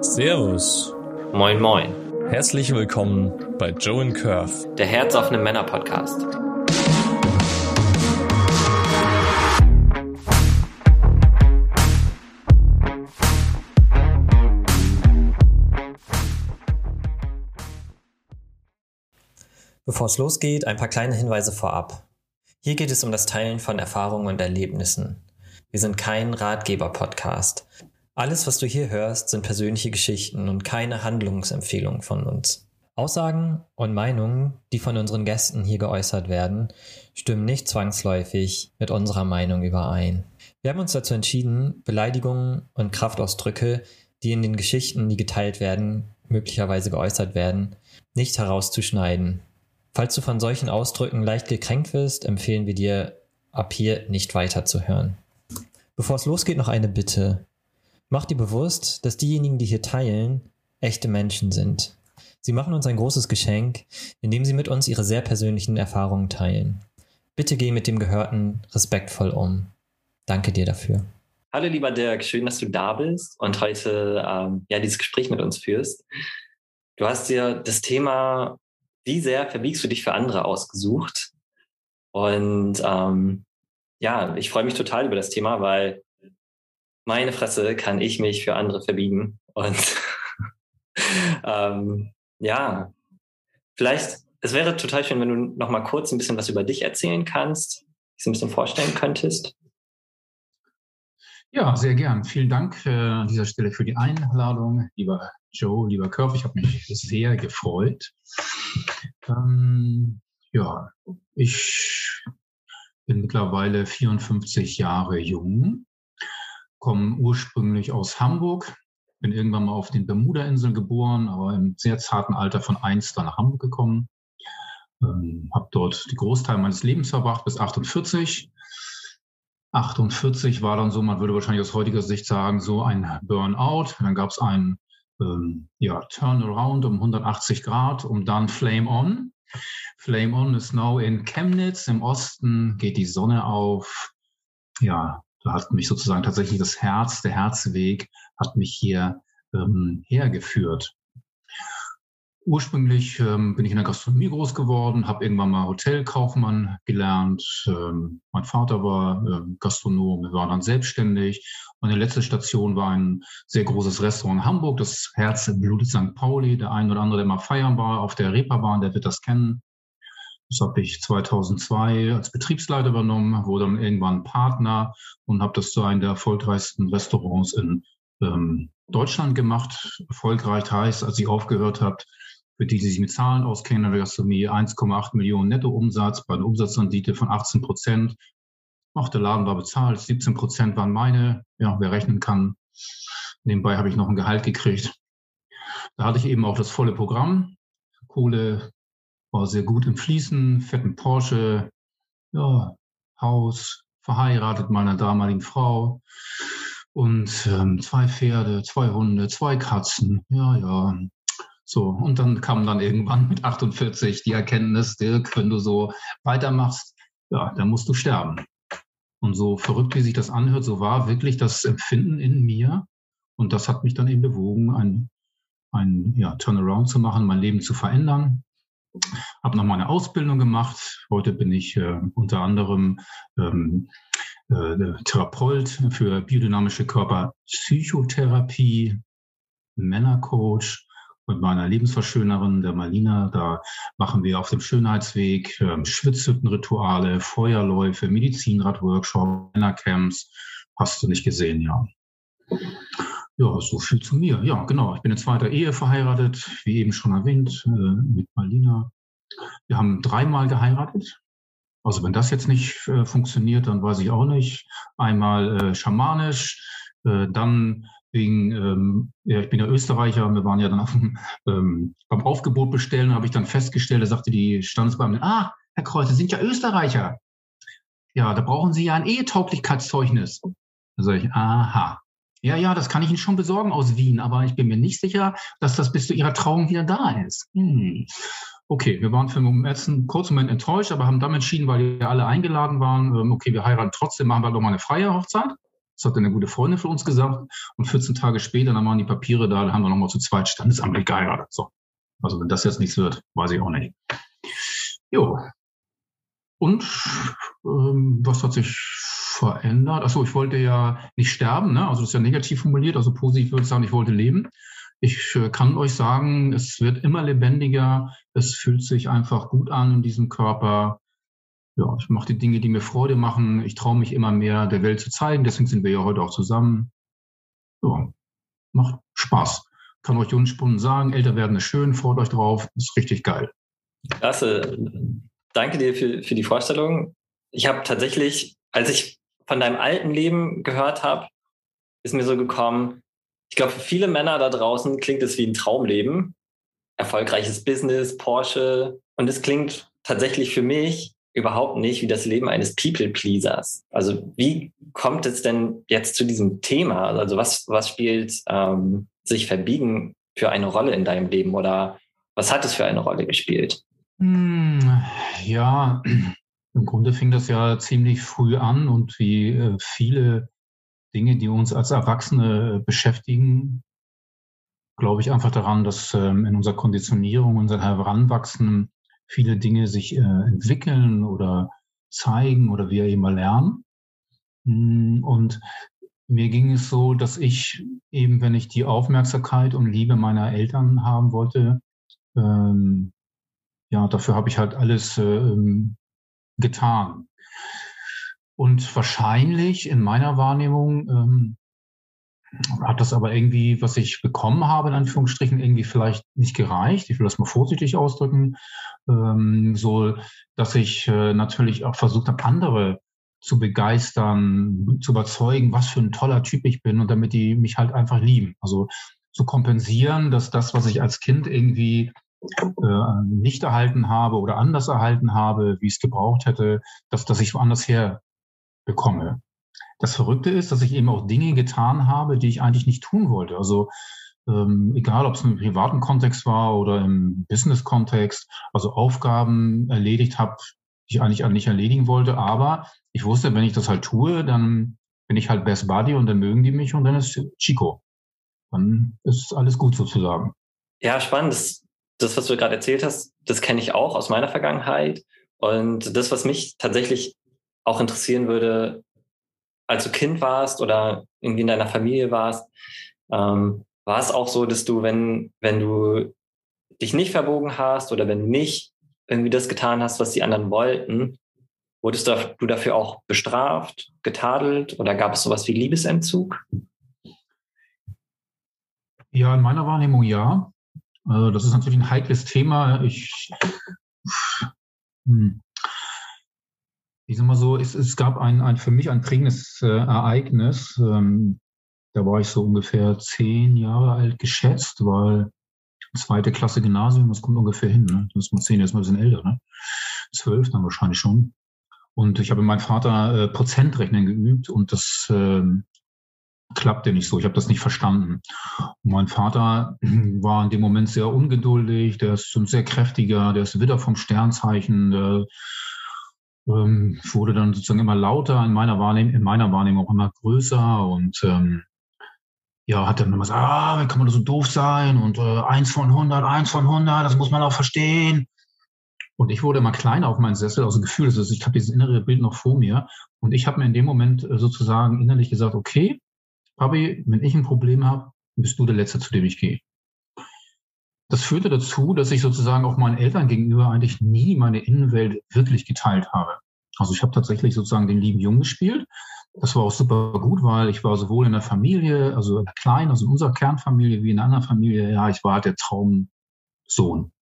Servus. Moin, moin. Herzlich willkommen bei Joe and Curve, der herzoffene Männer-Podcast. Bevor es losgeht, ein paar kleine Hinweise vorab. Hier geht es um das Teilen von Erfahrungen und Erlebnissen. Wir sind kein Ratgeber-Podcast. Alles, was du hier hörst, sind persönliche Geschichten und keine Handlungsempfehlungen von uns. Aussagen und Meinungen, die von unseren Gästen hier geäußert werden, stimmen nicht zwangsläufig mit unserer Meinung überein. Wir haben uns dazu entschieden, Beleidigungen und Kraftausdrücke, die in den Geschichten, die geteilt werden, möglicherweise geäußert werden, nicht herauszuschneiden Falls du von solchen Ausdrücken leicht gekränkt wirst, empfehlen wir dir, ab hier nicht weiterzuhören. Bevor es losgeht, noch eine Bitte. Mach dir bewusst, dass diejenigen, die hier teilen, echte Menschen sind. Sie machen uns ein großes Geschenk, indem sie mit uns ihre sehr persönlichen Erfahrungen teilen. Bitte geh mit dem Gehörten respektvoll um. Danke dir dafür. Hallo lieber Dirk, schön, dass du da bist und heute ähm, ja dieses Gespräch mit uns führst. Du hast dir das Thema wie sehr verbiegst du dich für andere ausgesucht? Und ähm, ja, ich freue mich total über das Thema, weil meine Fresse kann ich mich für andere verbiegen. Und ähm, ja, vielleicht, es wäre total schön, wenn du noch mal kurz ein bisschen was über dich erzählen kannst, dich ein bisschen vorstellen könntest. Ja, sehr gern. Vielen Dank äh, an dieser Stelle für die Einladung, lieber Joe, lieber Körf. Ich habe mich sehr gefreut. Ähm, ja, ich bin mittlerweile 54 Jahre jung, komme ursprünglich aus Hamburg, bin irgendwann mal auf den Bermuda-Inseln geboren, aber im sehr zarten Alter von eins dann nach Hamburg gekommen. Ähm, habe dort die Großteil meines Lebens verbracht bis 48 48 war dann so, man würde wahrscheinlich aus heutiger Sicht sagen, so ein Burnout. Dann gab es einen ähm, ja, Turnaround um 180 Grad und dann Flame On. Flame On ist now in Chemnitz. Im Osten geht die Sonne auf. Ja, hat mich sozusagen tatsächlich das Herz, der Herzweg hat mich hier ähm, hergeführt. Ursprünglich ähm, bin ich in der Gastronomie groß geworden, habe irgendwann mal Hotelkaufmann gelernt. Ähm, mein Vater war ähm, Gastronom, wir waren dann selbstständig. Meine letzte Station war ein sehr großes Restaurant in Hamburg, das Herz blutet St. Pauli. Der ein oder andere, der mal feiern war auf der Reeperbahn, der wird das kennen. Das habe ich 2002 als Betriebsleiter übernommen, wurde dann irgendwann Partner und habe das zu einem der erfolgreichsten Restaurants in ähm, Deutschland gemacht. Erfolgreich heißt, als ich aufgehört habe, für die, die sich mit Zahlen auskennen, in der Gastronomie 1,8 Millionen Nettoumsatz bei einer Umsatzrendite von 18 Prozent. Auch der Laden war bezahlt, 17 Prozent waren meine. Ja, wer rechnen kann. Nebenbei habe ich noch ein Gehalt gekriegt. Da hatte ich eben auch das volle Programm. Kohle war sehr gut im Fließen, fetten Porsche, ja, Haus, verheiratet meiner damaligen Frau und ähm, zwei Pferde, zwei Hunde, zwei Katzen. Ja, ja, so, und dann kam dann irgendwann mit 48 die Erkenntnis, Dirk, wenn du so weitermachst, ja, dann musst du sterben. Und so verrückt, wie sich das anhört, so war wirklich das Empfinden in mir. Und das hat mich dann eben bewogen, ein, ein ja, Turnaround zu machen, mein Leben zu verändern. Habe noch mal eine Ausbildung gemacht. Heute bin ich äh, unter anderem ähm, äh, Therapeut für biodynamische Körperpsychotherapie, Männercoach mit meiner Lebensverschönerin, der Malina. Da machen wir auf dem Schönheitsweg ähm, Schwitzhüttenrituale, Feuerläufe, Medizinradworkshops, Männercamps. Hast du nicht gesehen, ja. Ja, so viel zu mir. Ja, genau. Ich bin in zweiter Ehe verheiratet, wie eben schon erwähnt, äh, mit Malina. Wir haben dreimal geheiratet. Also wenn das jetzt nicht äh, funktioniert, dann weiß ich auch nicht. Einmal äh, schamanisch, dann wegen, ähm, ja, ich bin ja Österreicher, wir waren ja dann auf dem, ähm, beim Aufgebot bestellen, habe ich dann festgestellt, da sagte die Standesbeamtin, ah, Herr Kreuz, Sie sind ja Österreicher. Ja, da brauchen Sie ja ein Ehetauglichkeitszeugnis. Da sage ich, aha. Ja, ja, das kann ich Ihnen schon besorgen aus Wien, aber ich bin mir nicht sicher, dass das bis zu Ihrer Trauung wieder da ist. Hm. Okay, wir waren für einen ersten kurzen Moment enttäuscht, aber haben dann entschieden, weil wir alle eingeladen waren, ähm, okay, wir heiraten trotzdem, machen wir doch mal eine freie Hochzeit. Das hat eine gute Freundin von uns gesagt. Und 14 Tage später, dann waren die Papiere da, dann haben wir nochmal zu zweit standesamtlich geheiratet. So. Also wenn das jetzt nichts wird, weiß ich auch nicht. Jo. Und ähm, was hat sich verändert? Achso, ich wollte ja nicht sterben, ne? Also das ist ja negativ formuliert, also positiv würde ich sagen, ich wollte leben. Ich äh, kann euch sagen, es wird immer lebendiger, es fühlt sich einfach gut an in diesem Körper. Ja, ich mache die Dinge, die mir Freude machen. Ich traue mich immer mehr der Welt zu zeigen. Deswegen sind wir ja heute auch zusammen. Ja, macht Spaß. Kann euch unspunnen sagen, älter werden ist schön, freut euch drauf, ist richtig geil. Klasse. Danke dir für, für die Vorstellung. Ich habe tatsächlich, als ich von deinem alten Leben gehört habe, ist mir so gekommen, ich glaube, für viele Männer da draußen klingt es wie ein Traumleben. Erfolgreiches Business, Porsche. Und es klingt tatsächlich für mich überhaupt nicht wie das Leben eines People-Pleasers. Also wie kommt es denn jetzt zu diesem Thema? Also was, was spielt ähm, sich verbiegen für eine Rolle in deinem Leben oder was hat es für eine Rolle gespielt? Hm, ja, im Grunde fing das ja ziemlich früh an und wie äh, viele Dinge, die uns als Erwachsene beschäftigen, glaube ich einfach daran, dass ähm, in unserer Konditionierung, unser Heranwachsen viele Dinge sich äh, entwickeln oder zeigen oder wir eben lernen. Hm, und mir ging es so, dass ich eben, wenn ich die Aufmerksamkeit und Liebe meiner Eltern haben wollte, ähm, ja, dafür habe ich halt alles ähm, getan. Und wahrscheinlich in meiner Wahrnehmung ähm, hat das aber irgendwie, was ich bekommen habe, in Anführungsstrichen, irgendwie vielleicht nicht gereicht. Ich will das mal vorsichtig ausdrücken. Ähm, so, dass ich äh, natürlich auch versucht habe, andere zu begeistern, zu überzeugen, was für ein toller Typ ich bin und damit die mich halt einfach lieben. Also zu kompensieren, dass das, was ich als Kind irgendwie äh, nicht erhalten habe oder anders erhalten habe, wie es gebraucht hätte, dass, dass ich woanders her bekomme. Das Verrückte ist, dass ich eben auch Dinge getan habe, die ich eigentlich nicht tun wollte. Also ähm, egal, ob es im privaten Kontext war oder im Business-Kontext, also Aufgaben erledigt habe, die ich eigentlich nicht erledigen wollte. Aber ich wusste, wenn ich das halt tue, dann bin ich halt Best Buddy und dann mögen die mich und dann ist Chico. Dann ist alles gut sozusagen. Ja, spannend. Das, das was du gerade erzählt hast, das kenne ich auch aus meiner Vergangenheit. Und das, was mich tatsächlich auch interessieren würde, als du Kind warst oder irgendwie in deiner Familie warst, ähm, war es auch so, dass du, wenn, wenn du dich nicht verbogen hast oder wenn nicht irgendwie das getan hast, was die anderen wollten, wurdest du dafür auch bestraft, getadelt oder gab es sowas wie Liebesentzug? Ja, in meiner Wahrnehmung ja. Also das ist natürlich ein heikles Thema. Ich, hm ich sag mal so, es, es gab ein, ein für mich ein prägendes äh, Ereignis. Ähm, da war ich so ungefähr zehn Jahre alt geschätzt, weil zweite Klasse Gymnasium, das kommt ungefähr hin. Ne? Das ist mal zehn, jetzt mal ein bisschen älter, ne? Zwölf dann wahrscheinlich schon. Und ich habe mit meinem Vater äh, Prozentrechnen geübt und das äh, klappte nicht so. Ich habe das nicht verstanden. Und mein Vater war in dem Moment sehr ungeduldig, der ist ein sehr kräftiger, der ist Widder vom Sternzeichen, der ähm, wurde dann sozusagen immer lauter, in meiner Wahrnehmung, in meiner Wahrnehmung auch immer größer und ähm, ja, hat dann immer gesagt, ah, wie kann man so doof sein und äh, eins von 100, eins von 100, das muss man auch verstehen. Und ich wurde immer kleiner auf meinen Sessel, also Gefühl, das ist, ich habe dieses innere Bild noch vor mir. Und ich habe mir in dem Moment äh, sozusagen innerlich gesagt, okay, Papi, wenn ich ein Problem habe, bist du der Letzte, zu dem ich gehe. Das führte dazu, dass ich sozusagen auch meinen Eltern gegenüber eigentlich nie meine Innenwelt wirklich geteilt habe. Also ich habe tatsächlich sozusagen den lieben Jungen gespielt. Das war auch super gut, weil ich war sowohl in der Familie, also in der kleinen, also in unserer Kernfamilie, wie in einer anderen Familie, ja, ich war halt der Traumsohn.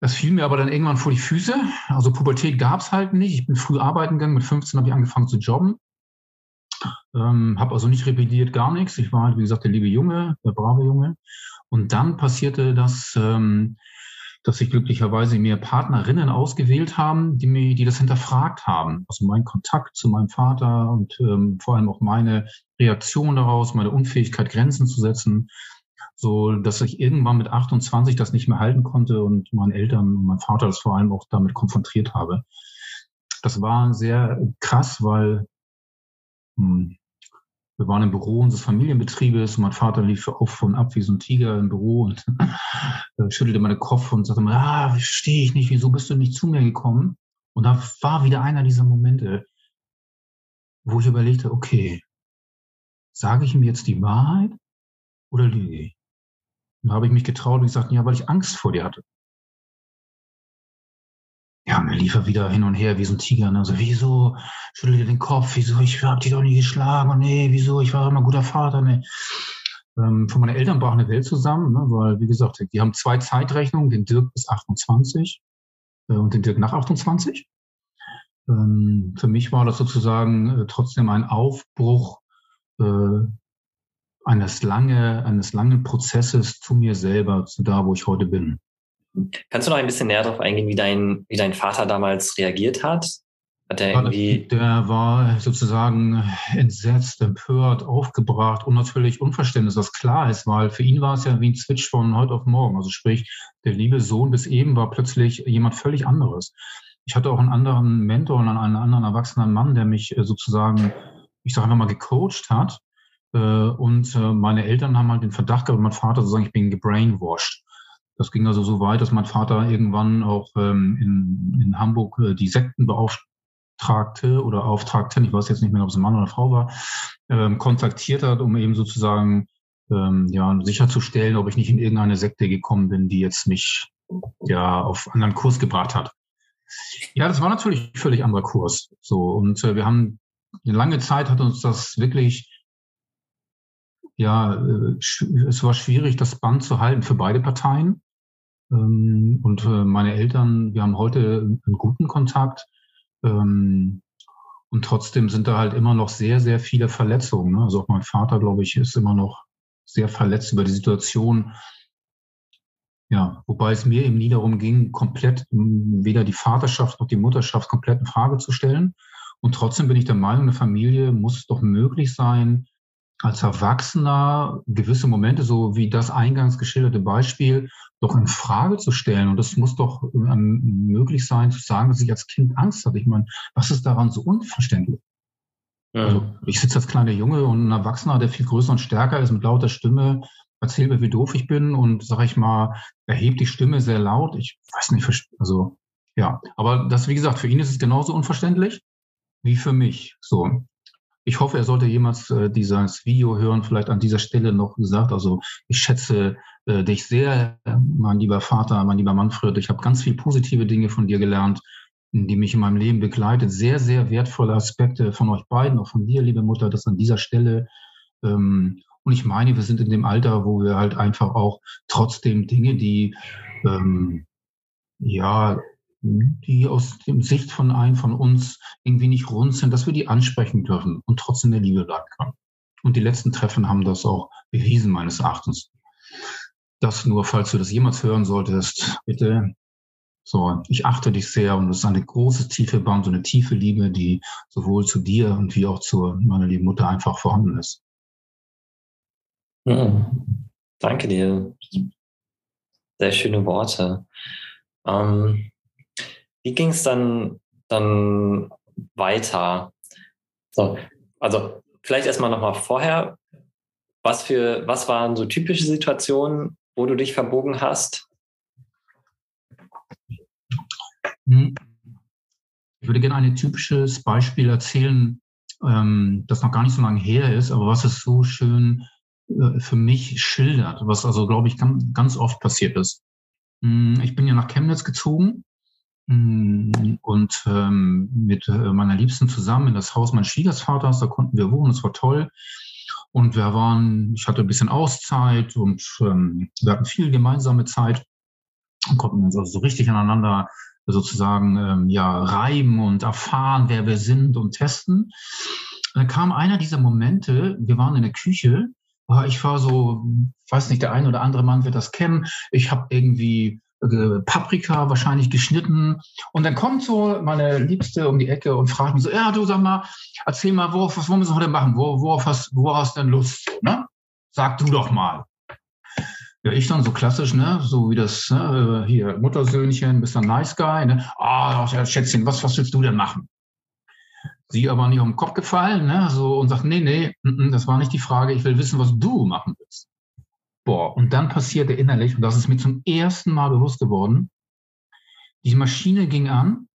Das fiel mir aber dann irgendwann vor die Füße. Also Pubertät gab es halt nicht. Ich bin früh arbeiten gegangen. Mit 15 habe ich angefangen zu jobben. Ähm, habe also nicht rebelliert, gar nichts. Ich war halt, wie gesagt, der liebe Junge, der brave Junge. Und dann passierte das, ähm, dass sich glücklicherweise mir Partnerinnen ausgewählt haben, die mir, die das hinterfragt haben. Also mein Kontakt zu meinem Vater und ähm, vor allem auch meine Reaktion daraus, meine Unfähigkeit, Grenzen zu setzen, so dass ich irgendwann mit 28 das nicht mehr halten konnte und meinen Eltern und mein Vater das vor allem auch damit konfrontiert habe. Das war sehr krass, weil hm, wir waren im Büro unseres Familienbetriebes und mein Vater lief auf und ab wie so ein Tiger im Büro und äh, schüttelte meinen Kopf und sagte mir, ah, verstehe ich nicht, wieso bist du nicht zu mir gekommen? Und da war wieder einer dieser Momente, wo ich überlegte, okay, sage ich ihm jetzt die Wahrheit oder lüge ich? Und da habe ich mich getraut und gesagt, ja, weil ich Angst vor dir hatte. Ja, mir lief er wieder hin und her wie so ein Tiger. Ne? So, wieso? Schüttelte den Kopf. Wieso? Ich hab dich doch nie geschlagen. Und nee, wieso? Ich war immer guter Vater. Nee. Ähm, von meinen Eltern brach eine Welt zusammen, ne? weil, wie gesagt, die haben zwei Zeitrechnungen, den Dirk bis 28 äh, und den Dirk nach 28. Ähm, für mich war das sozusagen äh, trotzdem ein Aufbruch äh, eines, lange, eines langen Prozesses zu mir selber, zu da, wo ich heute bin. Kannst du noch ein bisschen näher darauf eingehen, wie dein, wie dein Vater damals reagiert hat? Hat er irgendwie. Der war sozusagen entsetzt, empört, aufgebracht und natürlich Unverständnis, was klar ist, weil für ihn war es ja wie ein Switch von heute auf morgen. Also sprich, der liebe Sohn bis eben war plötzlich jemand völlig anderes. Ich hatte auch einen anderen Mentor und einen anderen erwachsenen Mann, der mich äh, sozusagen, ich sage einfach mal, gecoacht hat. Äh, und äh, meine Eltern haben halt den Verdacht gehabt, mein Vater sozusagen, ich bin gebrainwashed. Das ging also so weit, dass mein Vater irgendwann auch ähm, in, in Hamburg äh, die Sekten beauftragte oder Auftragten, ich weiß jetzt nicht mehr, ob es ein Mann oder eine Frau war, ähm, kontaktiert hat, um eben sozusagen ähm, ja, sicherzustellen, ob ich nicht in irgendeine Sekte gekommen bin, die jetzt mich ja auf anderen Kurs gebracht hat. Ja, das war natürlich völlig anderer Kurs. So und äh, wir haben eine lange Zeit hat uns das wirklich ja, äh, es war schwierig, das Band zu halten für beide Parteien. Ähm, und äh, meine Eltern, wir haben heute einen guten Kontakt. Ähm, und trotzdem sind da halt immer noch sehr, sehr viele Verletzungen. Ne? Also auch mein Vater, glaube ich, ist immer noch sehr verletzt über die Situation. Ja, wobei es mir eben nie darum ging, komplett weder die Vaterschaft noch die Mutterschaft komplett in Frage zu stellen. Und trotzdem bin ich der Meinung, eine Familie muss doch möglich sein, als Erwachsener gewisse Momente, so wie das eingangs geschilderte Beispiel, doch in Frage zu stellen. Und das muss doch ähm, möglich sein, zu sagen, dass ich als Kind Angst hatte. Ich meine, was ist daran so unverständlich? Ja. Also ich sitze als kleiner Junge und ein Erwachsener, der viel größer und stärker ist, mit lauter Stimme, erzählt mir, wie doof ich bin und, sag ich mal, erhebt die Stimme sehr laut. Ich weiß nicht, also ja. Aber das, wie gesagt, für ihn ist es genauso unverständlich wie für mich. So. Ich hoffe, er sollte jemals äh, dieses Video hören, vielleicht an dieser Stelle noch gesagt. Also ich schätze äh, dich sehr, mein lieber Vater, mein lieber Manfred. Ich habe ganz viele positive Dinge von dir gelernt, die mich in meinem Leben begleitet. Sehr, sehr wertvolle Aspekte von euch beiden, auch von dir, liebe Mutter, das an dieser Stelle. Ähm, und ich meine, wir sind in dem Alter, wo wir halt einfach auch trotzdem Dinge, die ähm, ja die aus dem Sicht von einem von uns irgendwie nicht rund sind, dass wir die ansprechen dürfen und trotzdem der Liebe bleiben kann. Und die letzten Treffen haben das auch bewiesen, meines Erachtens. Das nur, falls du das jemals hören solltest, bitte. So, ich achte dich sehr und es ist eine große, tiefe Band, so eine tiefe Liebe, die sowohl zu dir und wie auch zu meiner lieben Mutter einfach vorhanden ist. Mhm. Danke dir. Sehr schöne Worte. Ähm, wie ging es dann, dann weiter? So, also vielleicht erstmal nochmal vorher. Was für, was waren so typische Situationen, wo du dich verbogen hast? Hm. Ich würde gerne ein typisches Beispiel erzählen, ähm, das noch gar nicht so lange her ist, aber was es so schön äh, für mich schildert, was also, glaube ich, ganz, oft passiert ist. Hm, ich bin ja nach Chemnitz gezogen und ähm, mit äh, meiner Liebsten zusammen in das Haus meines Schwiegervaters, da konnten wir wohnen, es war toll. Und wir waren, ich hatte ein bisschen Auszeit und ähm, wir hatten viel gemeinsame Zeit und konnten uns also so richtig aneinander sozusagen ähm, ja reiben und erfahren, wer wir sind und testen. Und dann kam einer dieser Momente, wir waren in der Küche, ich war so, weiß nicht, der eine oder andere Mann wird das kennen. Ich habe irgendwie Paprika wahrscheinlich geschnitten. Und dann kommt so meine Liebste um die Ecke und fragt mich so, ja, du sag mal, erzähl mal, worauf, was wollen wir heute machen? Wo, worauf, hast, worauf hast du denn Lust? Ne? Sag du doch mal. Ja, ich dann so klassisch, ne, so wie das, ne, hier, Muttersöhnchen, bist ein Nice Guy, ne? Ah, oh, Schätzchen, was, was willst du denn machen? sie aber nicht um den Kopf gefallen, ne? So und sagt, nee, nee, n -n, das war nicht die Frage, ich will wissen, was du machen willst. Boah, und dann passierte innerlich, und das ist mir zum ersten Mal bewusst geworden, die Maschine ging an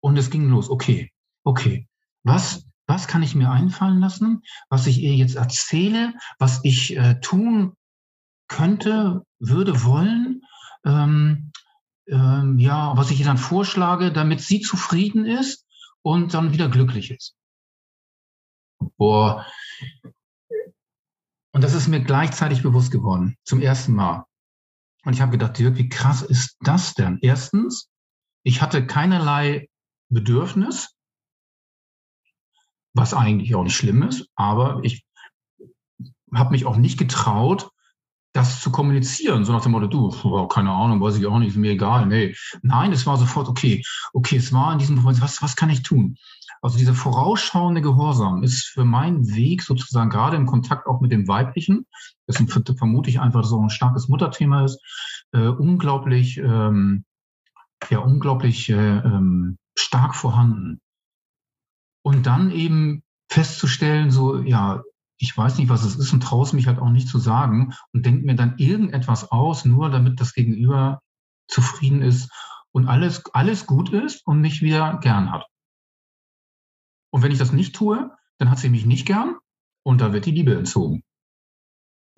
und es ging los. Okay, okay, was, was kann ich mir einfallen lassen, was ich ihr jetzt erzähle, was ich äh, tun könnte, würde, wollen, ähm, ähm, ja, was ich ihr dann vorschlage, damit sie zufrieden ist und dann wieder glücklich ist. Boah. Und das ist mir gleichzeitig bewusst geworden, zum ersten Mal. Und ich habe gedacht, Dirk, wie krass ist das denn? Erstens, ich hatte keinerlei Bedürfnis, was eigentlich auch nicht schlimm ist, aber ich habe mich auch nicht getraut, das zu kommunizieren, so nach dem Motto, du, oh, keine Ahnung, weiß ich auch nicht, ist mir egal, nee. Nein, es war sofort, okay, okay, es war in diesem Moment, was, was kann ich tun? Also dieser vorausschauende Gehorsam ist für meinen Weg sozusagen gerade im Kontakt auch mit dem Weiblichen, das vermute ich einfach so ein starkes Mutterthema ist, äh, unglaublich, ähm, ja, unglaublich äh, ähm, stark vorhanden. Und dann eben festzustellen, so, ja, ich weiß nicht, was es ist und traue es mich halt auch nicht zu sagen und denke mir dann irgendetwas aus, nur damit das Gegenüber zufrieden ist und alles, alles gut ist und mich wieder gern hat. Und wenn ich das nicht tue, dann hat sie mich nicht gern und da wird die Liebe entzogen.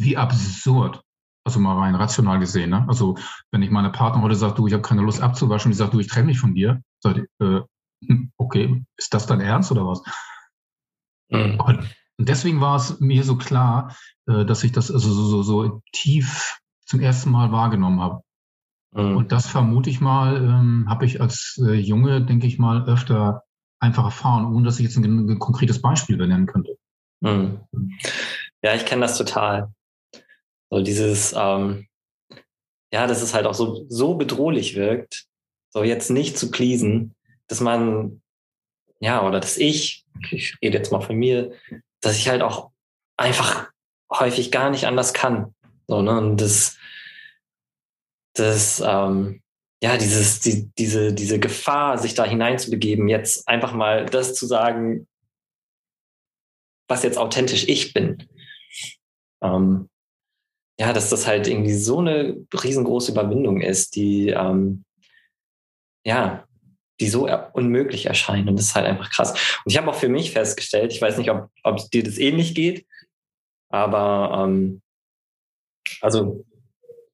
Wie absurd. Also mal rein rational gesehen. Ne? Also wenn ich meine Partner heute sage, du, ich habe keine Lust abzuwaschen, die sagt, du, ich trenne mich von dir, sag ich, äh, hm, okay, ist das dein Ernst oder was? Mhm. Und deswegen war es mir so klar, äh, dass ich das also so, so, so tief zum ersten Mal wahrgenommen habe. Mhm. Und das vermute ich mal, ähm, habe ich als äh, Junge, denke ich mal, öfter einfach erfahren, ohne dass ich jetzt ein, ein konkretes Beispiel benennen könnte. Mhm. Ja, ich kenne das total. So dieses, ähm, ja, dass es halt auch so, so bedrohlich wirkt, so jetzt nicht zu pleasen, dass man, ja, oder dass ich, ich rede jetzt mal von mir, dass ich halt auch einfach häufig gar nicht anders kann. So, ne? Und das, das, ähm, ja, dieses, die, diese, diese Gefahr, sich da hineinzubegeben, jetzt einfach mal das zu sagen, was jetzt authentisch ich bin. Ähm, ja, dass das halt irgendwie so eine riesengroße Überwindung ist, die, ähm, ja, die so unmöglich erscheinen. Und das ist halt einfach krass. Und ich habe auch für mich festgestellt, ich weiß nicht, ob, ob dir das ähnlich geht, aber ähm, also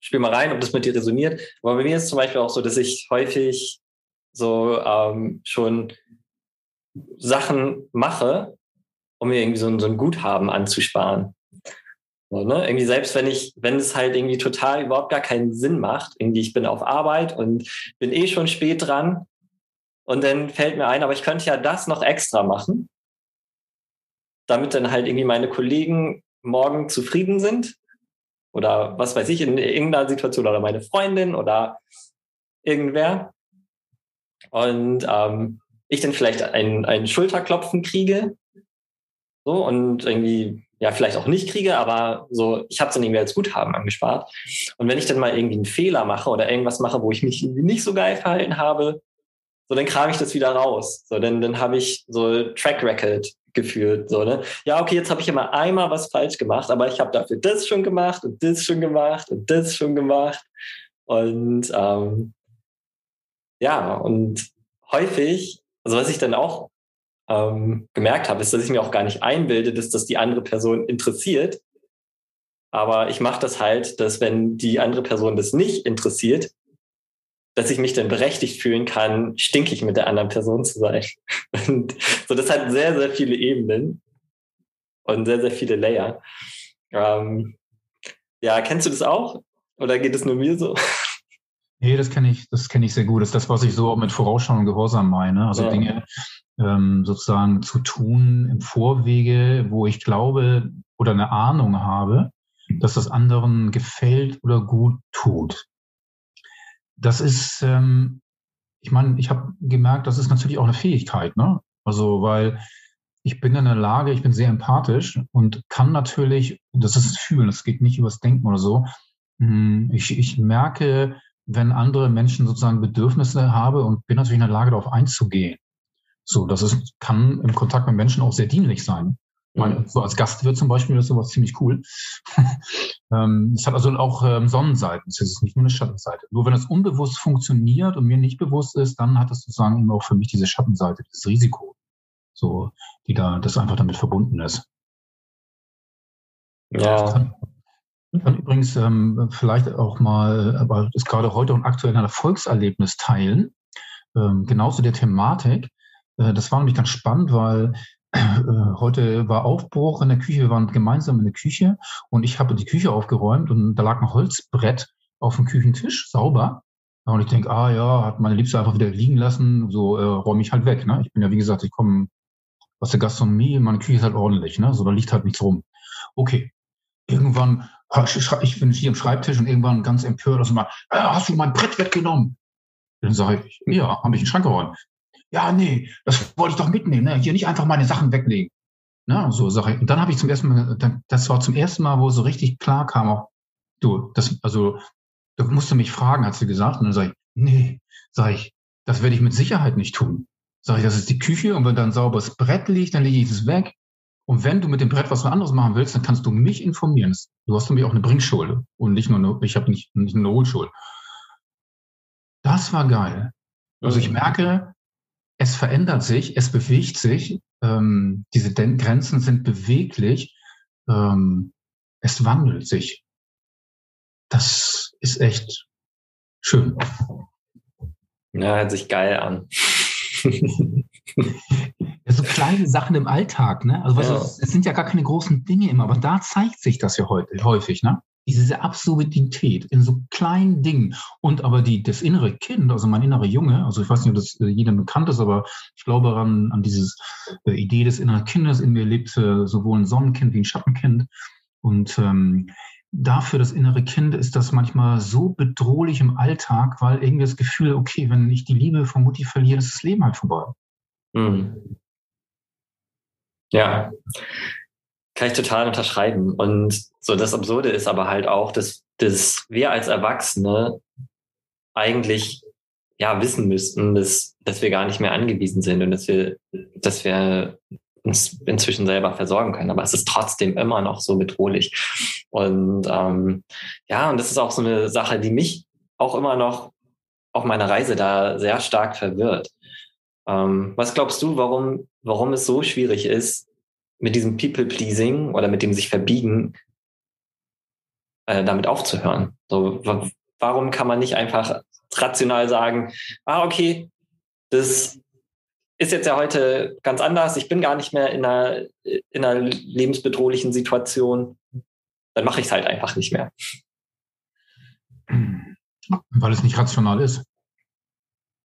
spiel mal rein, ob das mit dir resoniert. Aber bei mir ist zum Beispiel auch so, dass ich häufig so ähm, schon Sachen mache, um mir irgendwie so ein, so ein Guthaben anzusparen. So, ne? Irgendwie selbst wenn ich, wenn es halt irgendwie total überhaupt gar keinen Sinn macht, irgendwie ich bin auf Arbeit und bin eh schon spät dran und dann fällt mir ein, aber ich könnte ja das noch extra machen, damit dann halt irgendwie meine Kollegen morgen zufrieden sind oder was weiß ich, in irgendeiner Situation oder meine Freundin oder irgendwer. Und ähm, ich dann vielleicht ein, ein Schulterklopfen kriege. So und irgendwie, ja, vielleicht auch nicht kriege, aber so, ich habe es dann irgendwie als Guthaben angespart. Und wenn ich dann mal irgendwie einen Fehler mache oder irgendwas mache, wo ich mich irgendwie nicht so geil verhalten habe, so dann kram ich das wieder raus. So, dann, dann habe ich so Track Record geführt. So, ne? Ja, okay, jetzt habe ich immer einmal was falsch gemacht, aber ich habe dafür das schon gemacht und das schon gemacht und das schon gemacht. Und ähm, ja, und häufig, also was ich dann auch ähm, gemerkt habe, ist, dass ich mir auch gar nicht einbilde, dass das die andere Person interessiert. Aber ich mache das halt, dass wenn die andere Person das nicht interessiert, dass ich mich dann berechtigt fühlen kann, stinkig mit der anderen Person zu sein. Und so, das hat sehr, sehr viele Ebenen und sehr, sehr viele Layer. Ähm, ja, kennst du das auch? Oder geht es nur mir so? Nee, das kenne ich, das kenne ich sehr gut. Das ist das, was ich so mit Vorausschau und Gehorsam meine. Also ja. Dinge ähm, sozusagen zu tun im Vorwege, wo ich glaube oder eine Ahnung habe, dass das anderen gefällt oder gut tut das ist, ähm, ich meine, ich habe gemerkt, das ist natürlich auch eine Fähigkeit, ne? Also, weil ich bin in der Lage, ich bin sehr empathisch und kann natürlich, das ist Fühlen, das geht nicht übers Denken oder so. Hm, ich, ich merke, wenn andere Menschen sozusagen Bedürfnisse habe und bin natürlich in der Lage, darauf einzugehen. So, das ist, kann im Kontakt mit Menschen auch sehr dienlich sein. Meine, mhm. so als Gastwirt zum Beispiel ist sowas ziemlich cool. ähm, es hat also auch ähm, Sonnenseiten. Es ist nicht nur eine Schattenseite. Nur wenn es unbewusst funktioniert und mir nicht bewusst ist, dann hat es sozusagen auch für mich diese Schattenseite, dieses Risiko, so, die da, das einfach damit verbunden ist. Ja. Ich kann, kann übrigens ähm, vielleicht auch mal, aber ist gerade heute und aktuell ein Erfolgserlebnis teilen, ähm, genau zu der Thematik. Äh, das war nämlich ganz spannend, weil heute war Aufbruch in der Küche, wir waren gemeinsam in der Küche und ich habe die Küche aufgeräumt und da lag ein Holzbrett auf dem Küchentisch, sauber. Und ich denke, ah ja, hat meine Liebste einfach wieder liegen lassen, so äh, räume ich halt weg. Ne? Ich bin ja, wie gesagt, ich komme aus der Gastronomie, meine Küche ist halt ordentlich, ne? so da liegt halt nichts rum. Okay, irgendwann, ich bin hier am Schreibtisch und irgendwann ganz empört, also mal, hast du mein Brett weggenommen? Dann sage ich, ja, habe ich in den Schrank geräumt ja, nee, das wollte ich doch mitnehmen, ne? hier nicht einfach meine Sachen weglegen. Ne? So Sache. Und dann habe ich zum ersten Mal, das war zum ersten Mal, wo so richtig klar kam, auch, du, das, also, du musst du mich fragen, hat sie gesagt. Und dann sage ich, nee, sage ich, das werde ich mit Sicherheit nicht tun. Sage ich, das ist die Küche und wenn da ein sauberes Brett liegt, dann lege ich es weg. Und wenn du mit dem Brett was anderes machen willst, dann kannst du mich informieren. Du hast nämlich auch eine Bringschuld und nicht nur eine, ich habe nicht, nicht eine Holschuld. Das war geil. Also ich merke, es verändert sich, es bewegt sich, ähm, diese Den Grenzen sind beweglich, ähm, es wandelt sich. Das ist echt schön. Ja, hört sich geil an. ja, so kleine Sachen im Alltag, ne? Also, ja. du, es sind ja gar keine großen Dinge immer, aber da zeigt sich das ja heute, häufig, ne? Diese Absurdität in so kleinen Dingen und aber die, das innere Kind, also mein innerer Junge, also ich weiß nicht, ob das äh, jedem bekannt ist, aber ich glaube an, an diese äh, Idee des inneren Kindes. In mir lebt sowohl ein Sonnenkind wie ein Schattenkind. Und ähm, dafür das innere Kind ist das manchmal so bedrohlich im Alltag, weil irgendwie das Gefühl, okay, wenn ich die Liebe von Mutti verliere, ist das Leben halt vorbei. Mhm. Ja, kann ich total unterschreiben. Und so das Absurde ist aber halt auch, dass, dass wir als Erwachsene eigentlich ja wissen müssten, dass, dass wir gar nicht mehr angewiesen sind und dass wir, dass wir uns inzwischen selber versorgen können. Aber es ist trotzdem immer noch so bedrohlich. Und ähm, ja, und das ist auch so eine Sache, die mich auch immer noch auf meiner Reise da sehr stark verwirrt. Ähm, was glaubst du, warum, warum es so schwierig ist, mit diesem People-Pleasing oder mit dem sich verbiegen, äh, damit aufzuhören. So, warum kann man nicht einfach rational sagen, ah, okay, das ist jetzt ja heute ganz anders, ich bin gar nicht mehr in einer, in einer lebensbedrohlichen Situation, dann mache ich es halt einfach nicht mehr. Weil es nicht rational ist.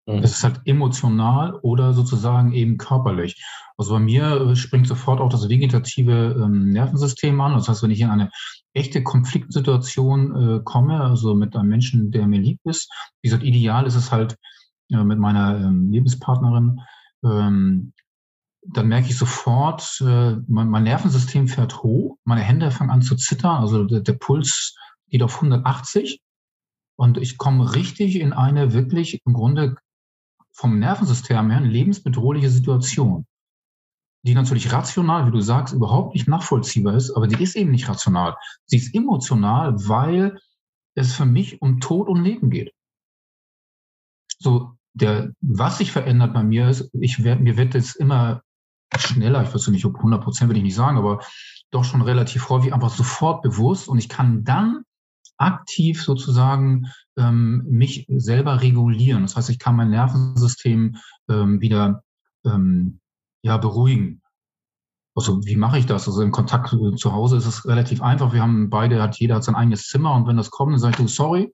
Mhm. Es ist halt emotional oder sozusagen eben körperlich. Also bei mir äh, springt sofort auch das vegetative ähm, Nervensystem an. Das heißt, wenn ich in eine echte Konfliktsituation äh, komme, also mit einem Menschen, der mir lieb ist, wie gesagt, ideal ist es halt äh, mit meiner ähm, Lebenspartnerin, ähm, dann merke ich sofort, äh, mein, mein, Nervensystem fährt hoch, meine Hände fangen an zu zittern, also der, der Puls geht auf 180 und ich komme richtig in eine wirklich im Grunde vom Nervensystem her eine lebensbedrohliche Situation, die natürlich rational, wie du sagst, überhaupt nicht nachvollziehbar ist, aber die ist eben nicht rational. Sie ist emotional, weil es für mich um Tod und Leben geht. So, der, was sich verändert bei mir ist, ich werde, mir wird es immer schneller, ich weiß nicht, ob 100 Prozent will ich nicht sagen, aber doch schon relativ häufig einfach sofort bewusst und ich kann dann aktiv sozusagen ähm, mich selber regulieren. Das heißt, ich kann mein Nervensystem ähm, wieder ähm, ja, beruhigen. Also wie mache ich das? Also im Kontakt äh, zu Hause ist es relativ einfach. Wir haben beide, hat jeder hat sein eigenes Zimmer und wenn das kommt, dann sage ich, du, sorry,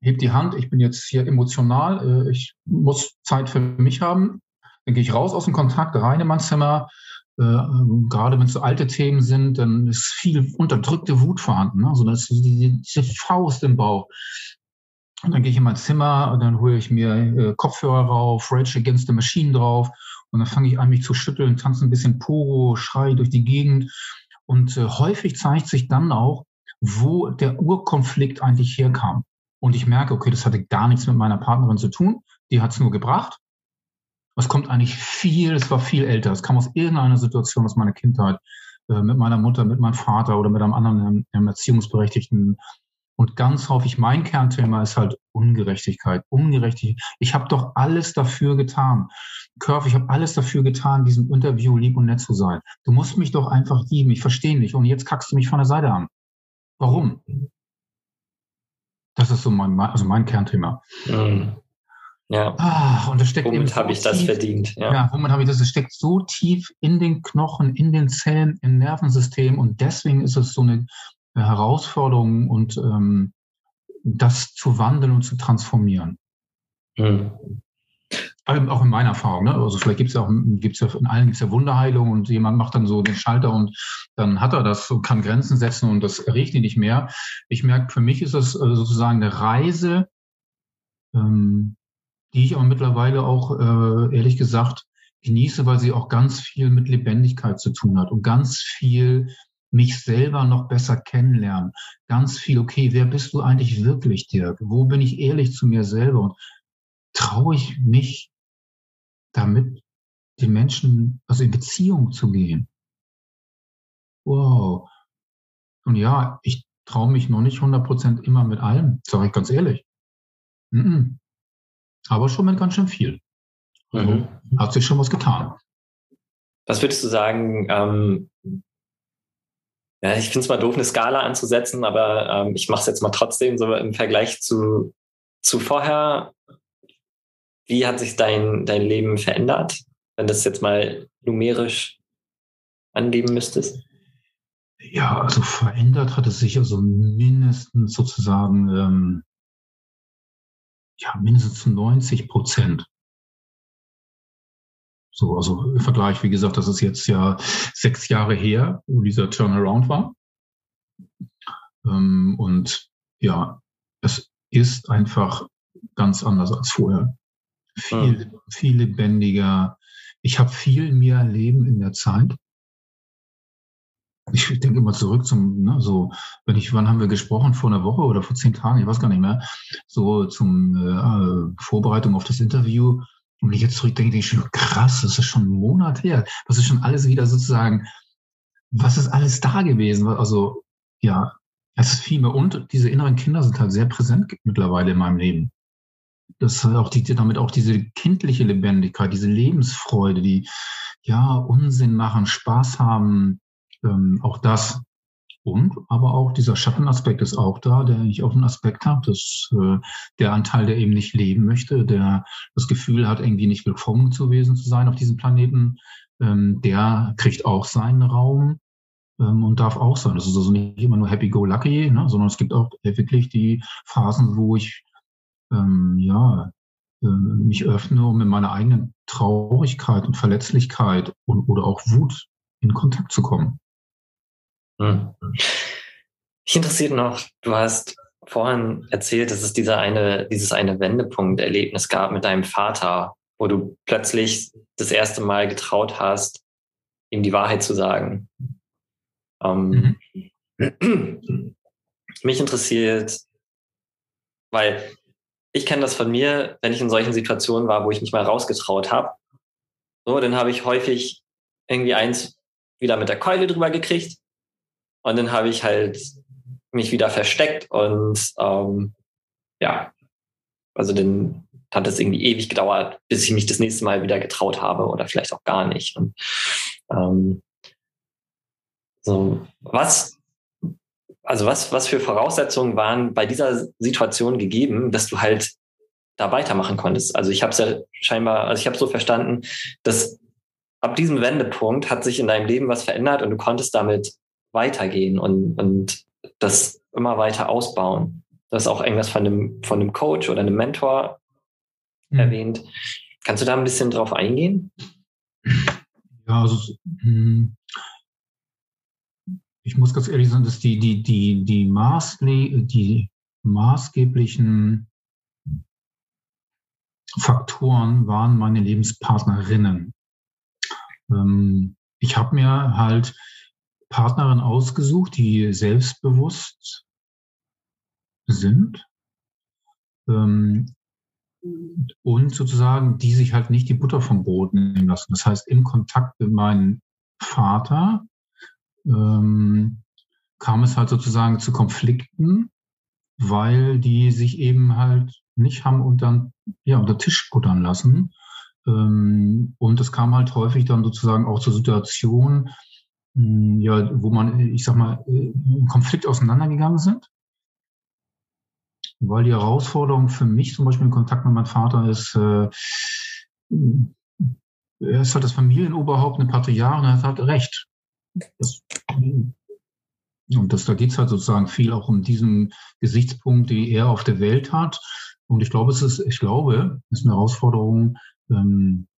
heb die Hand, ich bin jetzt hier emotional, äh, ich muss Zeit für mich haben. Dann gehe ich raus aus dem Kontakt, rein in mein Zimmer, gerade wenn es so alte Themen sind, dann ist viel unterdrückte Wut vorhanden. Ne? Also das ist diese, diese Faust im Bauch. Und dann gehe ich in mein Zimmer und dann hole ich mir äh, Kopfhörer rauf, Rage Against the Machine drauf und dann fange ich an, mich zu schütteln, tanze ein bisschen Pogo, schrei durch die Gegend. Und äh, häufig zeigt sich dann auch, wo der Urkonflikt eigentlich herkam. Und ich merke, okay, das hatte gar nichts mit meiner Partnerin zu tun. Die hat es nur gebracht. Es kommt eigentlich viel, es war viel älter. Es kam aus irgendeiner Situation aus meiner Kindheit äh, mit meiner Mutter, mit meinem Vater oder mit einem anderen einem Erziehungsberechtigten. Und ganz häufig mein Kernthema ist halt Ungerechtigkeit. Ungerechtigkeit. Ich habe doch alles dafür getan. Körf, ich habe alles dafür getan, diesem Interview lieb und nett zu sein. Du musst mich doch einfach lieben. Ich verstehe nicht. Und jetzt kackst du mich von der Seite an. Warum? Das ist so mein, also mein Kernthema. Mhm. Ja. Ah, und das steckt womit so habe ich das verdient? Ja, ja womit habe ich das? Es steckt so tief in den Knochen, in den Zellen, im Nervensystem und deswegen ist es so eine Herausforderung und ähm, das zu wandeln und zu transformieren. Mhm. Auch in meiner Erfahrung, ne? Also vielleicht gibt es ja auch, gibt's ja in allen gibt's ja Wunderheilung und jemand macht dann so den Schalter und dann hat er das und kann Grenzen setzen und das erregt ihn nicht mehr. Ich merke, für mich ist das äh, sozusagen eine Reise, ähm, die ich aber mittlerweile auch, äh, ehrlich gesagt, genieße, weil sie auch ganz viel mit Lebendigkeit zu tun hat und ganz viel mich selber noch besser kennenlernen. Ganz viel, okay, wer bist du eigentlich wirklich, Dirk? Wo bin ich ehrlich zu mir selber? Und traue ich mich damit, den Menschen, also in Beziehung zu gehen? Wow. Und ja, ich traue mich noch nicht 100% immer mit allem, sage ich ganz ehrlich. -mm aber schon mit ganz schön viel. Also mhm. Hat sich schon was getan. Was würdest du sagen? Ähm, ja, ich finde es mal doof, eine Skala anzusetzen, aber ähm, ich mache es jetzt mal trotzdem so im Vergleich zu, zu vorher. Wie hat sich dein, dein Leben verändert, wenn du das jetzt mal numerisch angeben müsstest? Ja, also verändert hat es sich also mindestens sozusagen ähm, ja, mindestens zu 90 Prozent. So, also im Vergleich, wie gesagt, das ist jetzt ja sechs Jahre her, wo dieser Turnaround war. Ähm, und ja, es ist einfach ganz anders als vorher. Viel, mhm. viel lebendiger. Ich habe viel mehr Leben in der Zeit ich denke immer zurück zum, ne, so, wenn ich, wann haben wir gesprochen? Vor einer Woche oder vor zehn Tagen? Ich weiß gar nicht mehr. So zum äh, Vorbereitung auf das Interview. Und wenn ich jetzt zurückdenke, denke ich schon, krass, das ist schon ein Monat her. Was ist schon alles wieder sozusagen, was ist alles da gewesen? Also, ja, es ist viel mehr. Und diese inneren Kinder sind halt sehr präsent mittlerweile in meinem Leben. Das hat auch die, damit auch diese kindliche Lebendigkeit, diese Lebensfreude, die, ja, Unsinn machen, Spaß haben, ähm, auch das. Und aber auch dieser Schattenaspekt ist auch da, der ich auch einen Aspekt habe, dass äh, der Anteil, der eben nicht leben möchte, der das Gefühl hat, irgendwie nicht willkommen zu gewesen zu sein auf diesem Planeten, ähm, der kriegt auch seinen Raum ähm, und darf auch sein. Das ist also nicht immer nur happy go lucky, ne, sondern es gibt auch wirklich die Phasen, wo ich ähm, ja äh, mich öffne, um mit meiner eigenen Traurigkeit und Verletzlichkeit und, oder auch Wut in Kontakt zu kommen. Hm. Mich interessiert noch, du hast vorhin erzählt, dass es dieser eine, dieses eine Wendepunkt-Erlebnis gab mit deinem Vater, wo du plötzlich das erste Mal getraut hast, ihm die Wahrheit zu sagen. Ähm, mhm. Mich interessiert, weil ich kenne das von mir, wenn ich in solchen Situationen war, wo ich mich mal rausgetraut habe. So, dann habe ich häufig irgendwie eins wieder mit der Keule drüber gekriegt und dann habe ich halt mich wieder versteckt und ähm, ja, also dann hat es irgendwie ewig gedauert, bis ich mich das nächste Mal wieder getraut habe oder vielleicht auch gar nicht. Und, ähm, so, was, also was, was für Voraussetzungen waren bei dieser Situation gegeben, dass du halt da weitermachen konntest? Also ich habe es ja scheinbar, also ich habe so verstanden, dass ab diesem Wendepunkt hat sich in deinem Leben was verändert und du konntest damit weitergehen und, und das immer weiter ausbauen. Das ist auch irgendwas von einem, von einem Coach oder einem Mentor mhm. erwähnt. Kannst du da ein bisschen drauf eingehen? Ja, also hm, ich muss ganz ehrlich sagen, dass die, die, die, die, Maßle die maßgeblichen Faktoren waren meine Lebenspartnerinnen. Ähm, ich habe mir halt Partnerin ausgesucht, die selbstbewusst sind, ähm, und sozusagen, die sich halt nicht die Butter vom Brot nehmen lassen. Das heißt, im Kontakt mit meinem Vater ähm, kam es halt sozusagen zu Konflikten, weil die sich eben halt nicht haben unter, ja, unter Tisch buttern lassen. Ähm, und es kam halt häufig dann sozusagen auch zur Situation, ja, wo man, ich sag mal, äh, im Konflikt auseinandergegangen sind. Weil die Herausforderung für mich zum Beispiel im Kontakt mit meinem Vater ist, äh, er ist halt das Familienoberhaupt, eine Patriarch und er hat halt recht. Das, und das, da geht's halt sozusagen viel auch um diesen Gesichtspunkt, die er auf der Welt hat. Und ich glaube, es ist, ich glaube, es ist eine Herausforderung, ähm,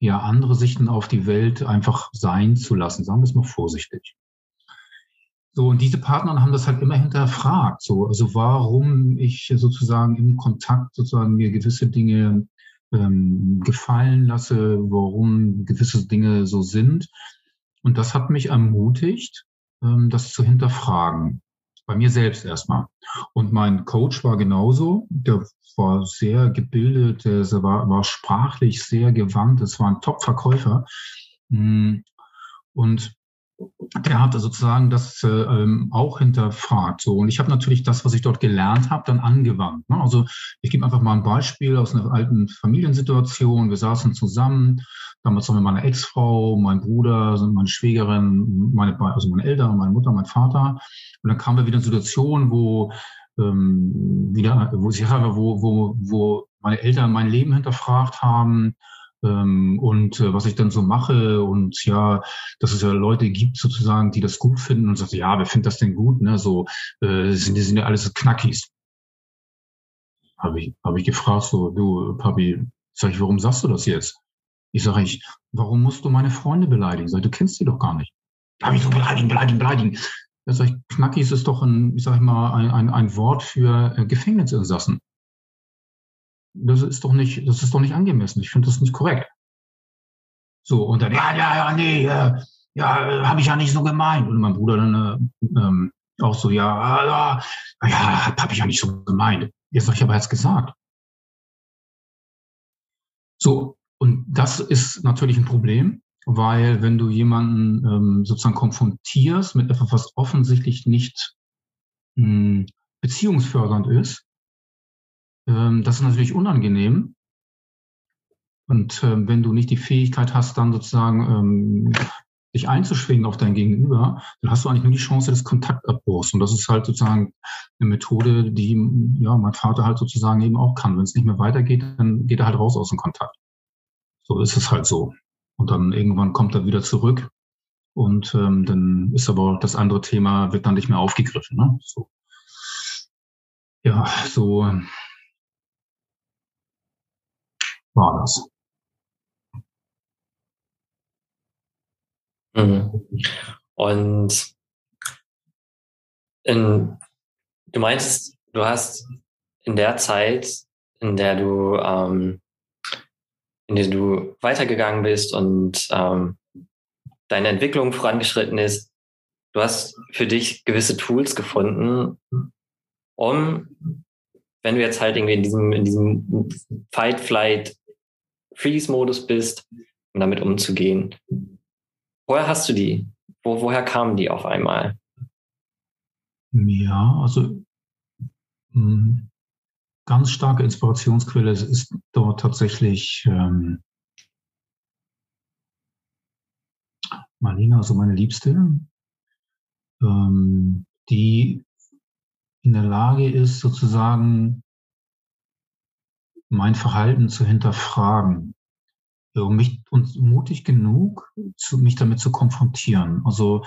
ja, andere Sichten auf die Welt einfach sein zu lassen. Sagen wir es mal vorsichtig. So, und diese Partner haben das halt immer hinterfragt. So, also warum ich sozusagen im Kontakt sozusagen mir gewisse Dinge ähm, gefallen lasse, warum gewisse Dinge so sind. Und das hat mich ermutigt, ähm, das zu hinterfragen. Bei mir selbst erstmal. Und mein Coach war genauso. Der war sehr gebildet, der war, war sprachlich sehr gewandt. Es war ein Top-Verkäufer. Mm. Und der hat sozusagen das äh, ähm, auch hinterfragt. So. Und ich habe natürlich das, was ich dort gelernt habe, dann angewandt. Ne? Also ich gebe einfach mal ein Beispiel aus einer alten Familiensituation. Wir saßen zusammen, damals noch mit meiner Ex-Frau, mein Bruder, meine Schwägerin, meine, also meine Eltern, meine Mutter, mein Vater. Und dann kamen wir wieder in Situationen, wo ähm, wieder, wo habe, wo, wo, wo meine Eltern mein Leben hinterfragt haben ähm, und äh, was ich dann so mache und ja, dass es ja Leute gibt sozusagen, die das gut finden und sagen, ja, wer findet das denn gut? Ne? So äh, sind die sind ja alles Knackis. Habe ich, hab ich gefragt, so, du, Papi, sag ich, warum sagst du das jetzt? Ich sage ich, warum musst du meine Freunde beleidigen? Sag, du kennst sie doch gar nicht. Hab ich so beleidigen, beleidigen, beleidigen. Sag ich, Knackis ist doch ein, ich sag mal, ein, ein, ein Wort für äh, Gefängnisinsassen. Das ist doch nicht, das ist doch nicht angemessen. Ich finde das nicht korrekt. So, und dann, ja, ja, ja, nee, äh, ja, habe ich ja nicht so gemeint. Und mein Bruder dann äh, ähm, auch so, ja, ja, ja, habe ich ja nicht so gemeint. Jetzt habe ich aber jetzt gesagt. So, und das ist natürlich ein Problem, weil wenn du jemanden ähm, sozusagen konfrontierst mit etwas, was offensichtlich nicht mh, hm, beziehungsfördernd ist, ähm, das ist natürlich unangenehm. Und ähm, wenn du nicht die Fähigkeit hast, dann sozusagen ähm, dich einzuschwingen auf dein Gegenüber, dann hast du eigentlich nur die Chance des Kontaktabbruchs. Und das ist halt sozusagen eine Methode, die ja mein Vater halt sozusagen eben auch kann. Wenn es nicht mehr weitergeht, dann geht er halt raus aus dem Kontakt. So ist es halt so. Und dann irgendwann kommt er wieder zurück und ähm, dann ist aber das andere Thema wird dann nicht mehr aufgegriffen. Ne? So. Ja, so war das. Mhm. Und in, du meinst, du hast in der Zeit, in der du, ähm, in der du weitergegangen bist und ähm, deine Entwicklung vorangeschritten ist, du hast für dich gewisse Tools gefunden, um, wenn du jetzt halt irgendwie in diesem, in diesem Fight, Flight, Freeze-Modus bist, um damit umzugehen. Woher hast du die? Wo, woher kamen die auf einmal? Ja, also mh, hm, ganz starke Inspirationsquelle ist dort tatsächlich ähm, Marina, also meine Liebste, ähm, die in der Lage ist, sozusagen mein Verhalten zu hinterfragen, um mich und mutig genug, zu, mich damit zu konfrontieren. Also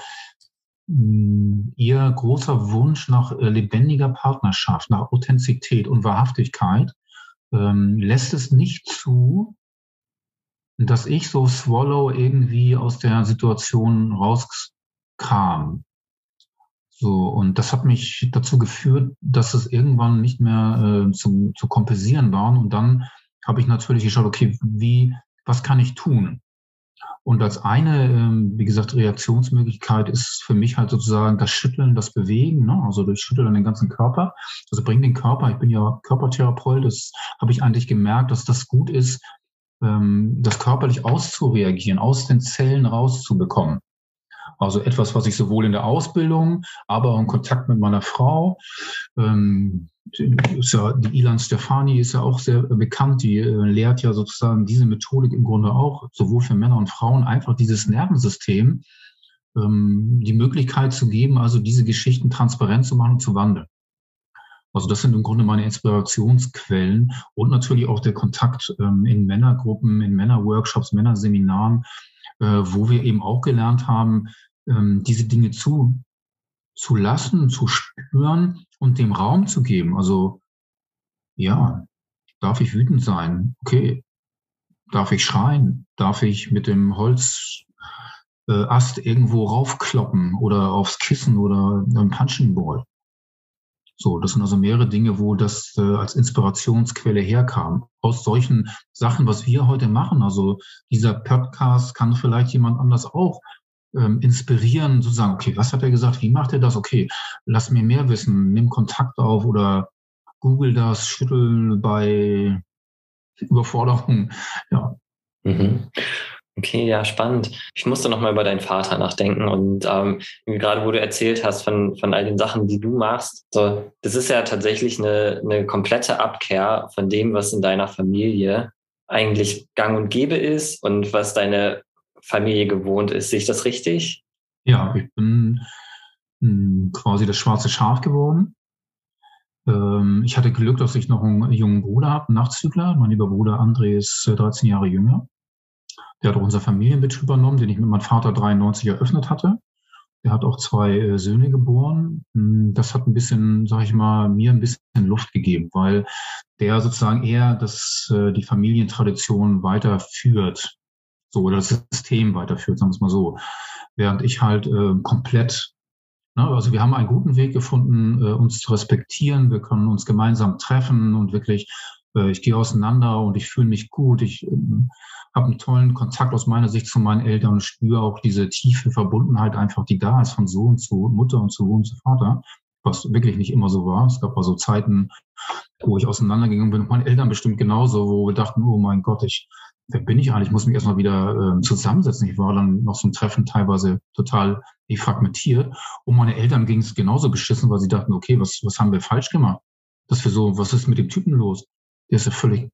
ihr großer Wunsch nach äh, lebendiger Partnerschaft, nach Authentizität und Wahrhaftigkeit ähm, lässt es nicht zu, dass ich so Swallow irgendwie aus der Situation rauskam. So, und das hat mich dazu geführt, dass es irgendwann nicht mehr äh, zum, zu kompensieren war. Und dann habe ich natürlich geschaut, okay, wie, was kann ich tun? Und als eine, ähm, wie gesagt, Reaktionsmöglichkeit ist für mich halt sozusagen das Schütteln, das Bewegen, ne? also durch Schütteln den ganzen Körper. Also bring den Körper, ich bin ja Körpertherapeut, das habe ich eigentlich gemerkt, dass das gut ist, ähm, das körperlich auszureagieren, aus den Zellen rauszubekommen. Also etwas, was ich sowohl in der Ausbildung, aber auch in Kontakt mit meiner Frau, ähm, ja, die Ilan Stefani ist ja auch sehr bekannt, die äh, lehrt ja sozusagen diese Methodik im Grunde auch, sowohl für Männer und Frauen, einfach dieses Nervensystem, ähm, die Möglichkeit zu geben, also diese Geschichten transparent zu machen und zu wandeln. Also das sind im Grunde meine Inspirationsquellen und natürlich auch der Kontakt ähm, in Männergruppen, in Männerworkshops, Männerseminaren, äh, wo wir eben auch gelernt haben, ähm, diese Dinge zu, zu lassen, zu spüren und dem Raum zu geben. Also ja, darf ich wütend sein? Okay. Darf ich schreien? Darf ich mit dem Holzast äh, irgendwo raufkloppen oder aufs Kissen oder ein Punching Ball? So, das sind also mehrere Dinge, wo das äh, als Inspirationsquelle herkam. Aus solchen Sachen, was wir heute machen. Also dieser Podcast kann vielleicht jemand anders auch ähm, inspirieren, zu sagen, okay, was hat er gesagt, wie macht er das? Okay, lass mir mehr wissen, nimm Kontakt auf oder google das, schüttel bei Überforderung. Ja. Mhm. Okay, ja, spannend. Ich musste noch mal über deinen Vater nachdenken und ähm, gerade wo du erzählt hast von, von all den Sachen, die du machst, so, das ist ja tatsächlich eine, eine komplette Abkehr von dem, was in deiner Familie eigentlich gang und gäbe ist und was deine Familie gewohnt ist. Sehe ich das richtig? Ja, ich bin hm, quasi das schwarze Schaf geworden. Ähm, ich hatte Glück, dass ich noch einen jungen Bruder habe, einen Nachzügler. Mein lieber Bruder André ist 13 äh, Jahre jünger. Der hat auch unser Familienbetrieb übernommen, den ich mit meinem Vater 93 eröffnet hatte. Er hat auch zwei äh, Söhne geboren. Hm, das hat ein bisschen, sag ich mal, mir ein bisschen Luft gegeben, weil der sozusagen eher das, äh, die Familientradition weiterführt. So, oder das System weiterführt, sagen wir es mal so. Während ich halt äh, komplett, ne, also wir haben einen guten Weg gefunden, äh, uns zu respektieren. Wir können uns gemeinsam treffen und wirklich, äh, ich gehe auseinander und ich fühle mich gut. Ich äh, habe einen tollen Kontakt aus meiner Sicht zu meinen Eltern und spüre auch diese tiefe Verbundenheit einfach, die da ist von Sohn zu Mutter und zu Sohn zu Vater, was wirklich nicht immer so war. Es gab also Zeiten, wo ich auseinandergegangen bin und meine Eltern bestimmt genauso, wo wir dachten, oh mein Gott, ich, wer bin ich eigentlich? Ich muss mich erstmal wieder äh, zusammensetzen. Ich war dann noch so ein Treffen teilweise total fragmentiert. Und meine Eltern ging es genauso beschissen, weil sie dachten, okay, was, was haben wir falsch gemacht? Dass wir so, was ist mit dem Typen los? Der ist ja völlig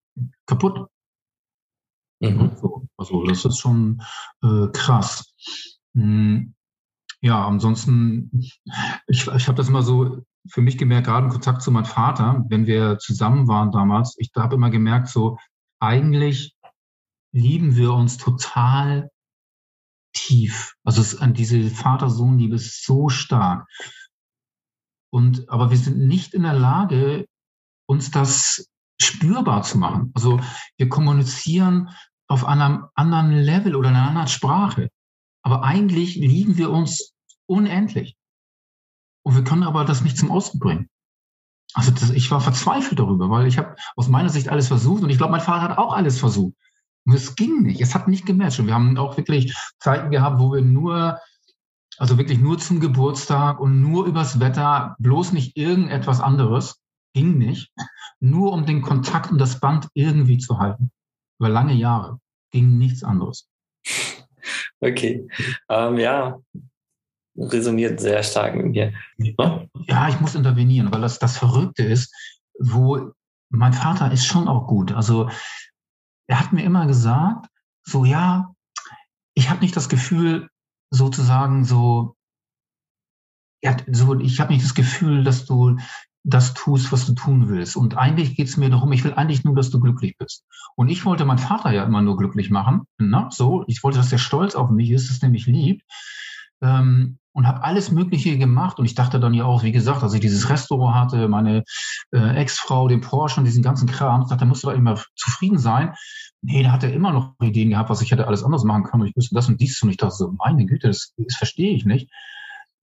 kaputt. Mhm. Also das ist schon äh, krass. Hm, ja, ansonsten, ich, ich habe das immer so für mich gemerkt, gerade im Kontakt zu meinem Vater, wenn wir zusammen waren damals, ich habe immer gemerkt, so eigentlich lieben wir uns total tief. Also es, an diese Vater-Sohn-Liebe ist so stark. Und, aber wir sind nicht in der Lage, uns das spürbar zu machen. Also wir kommunizieren auf einem anderen Level oder in einer anderen Sprache. Aber eigentlich lieben wir uns unendlich. Und wir können aber das nicht zum Ausdruck bringen. Also das, ich war verzweifelt darüber, weil ich habe aus meiner Sicht alles versucht und ich glaube, mein Vater hat auch alles versucht. Und es ging nicht. Es hat nicht gematcht. Und wir haben auch wirklich Zeiten gehabt, wo wir nur, also wirklich nur zum Geburtstag und nur übers Wetter, bloß nicht irgendetwas anderes, ging nicht. Nur um den Kontakt und das Band irgendwie zu halten über lange Jahre ging nichts anderes. Okay, ähm, ja, resoniert sehr stark mit mir. Ja, ich muss intervenieren, weil das das Verrückte ist, wo mein Vater ist schon auch gut. Also er hat mir immer gesagt, so ja, ich habe nicht das Gefühl, sozusagen so, ja, so ich habe nicht das Gefühl, dass du das tust, was du tun willst. Und eigentlich geht es mir darum, ich will eigentlich nur, dass du glücklich bist. Und ich wollte meinen Vater ja immer nur glücklich machen. Na, so, ich wollte, dass er stolz auf mich ist, es nämlich liebt. Ähm, und habe alles Mögliche gemacht. Und ich dachte dann ja auch, wie gesagt, als ich dieses Restaurant hatte, meine äh, Ex-Frau, den Porsche und diesen ganzen Kram, ich dachte, da musst du doch immer zufrieden sein. Nee, da hat er immer noch Ideen gehabt, was ich hätte alles anders machen können. Und ich wüsste das und dies. Und ich dachte so, meine Güte, das, das verstehe ich nicht.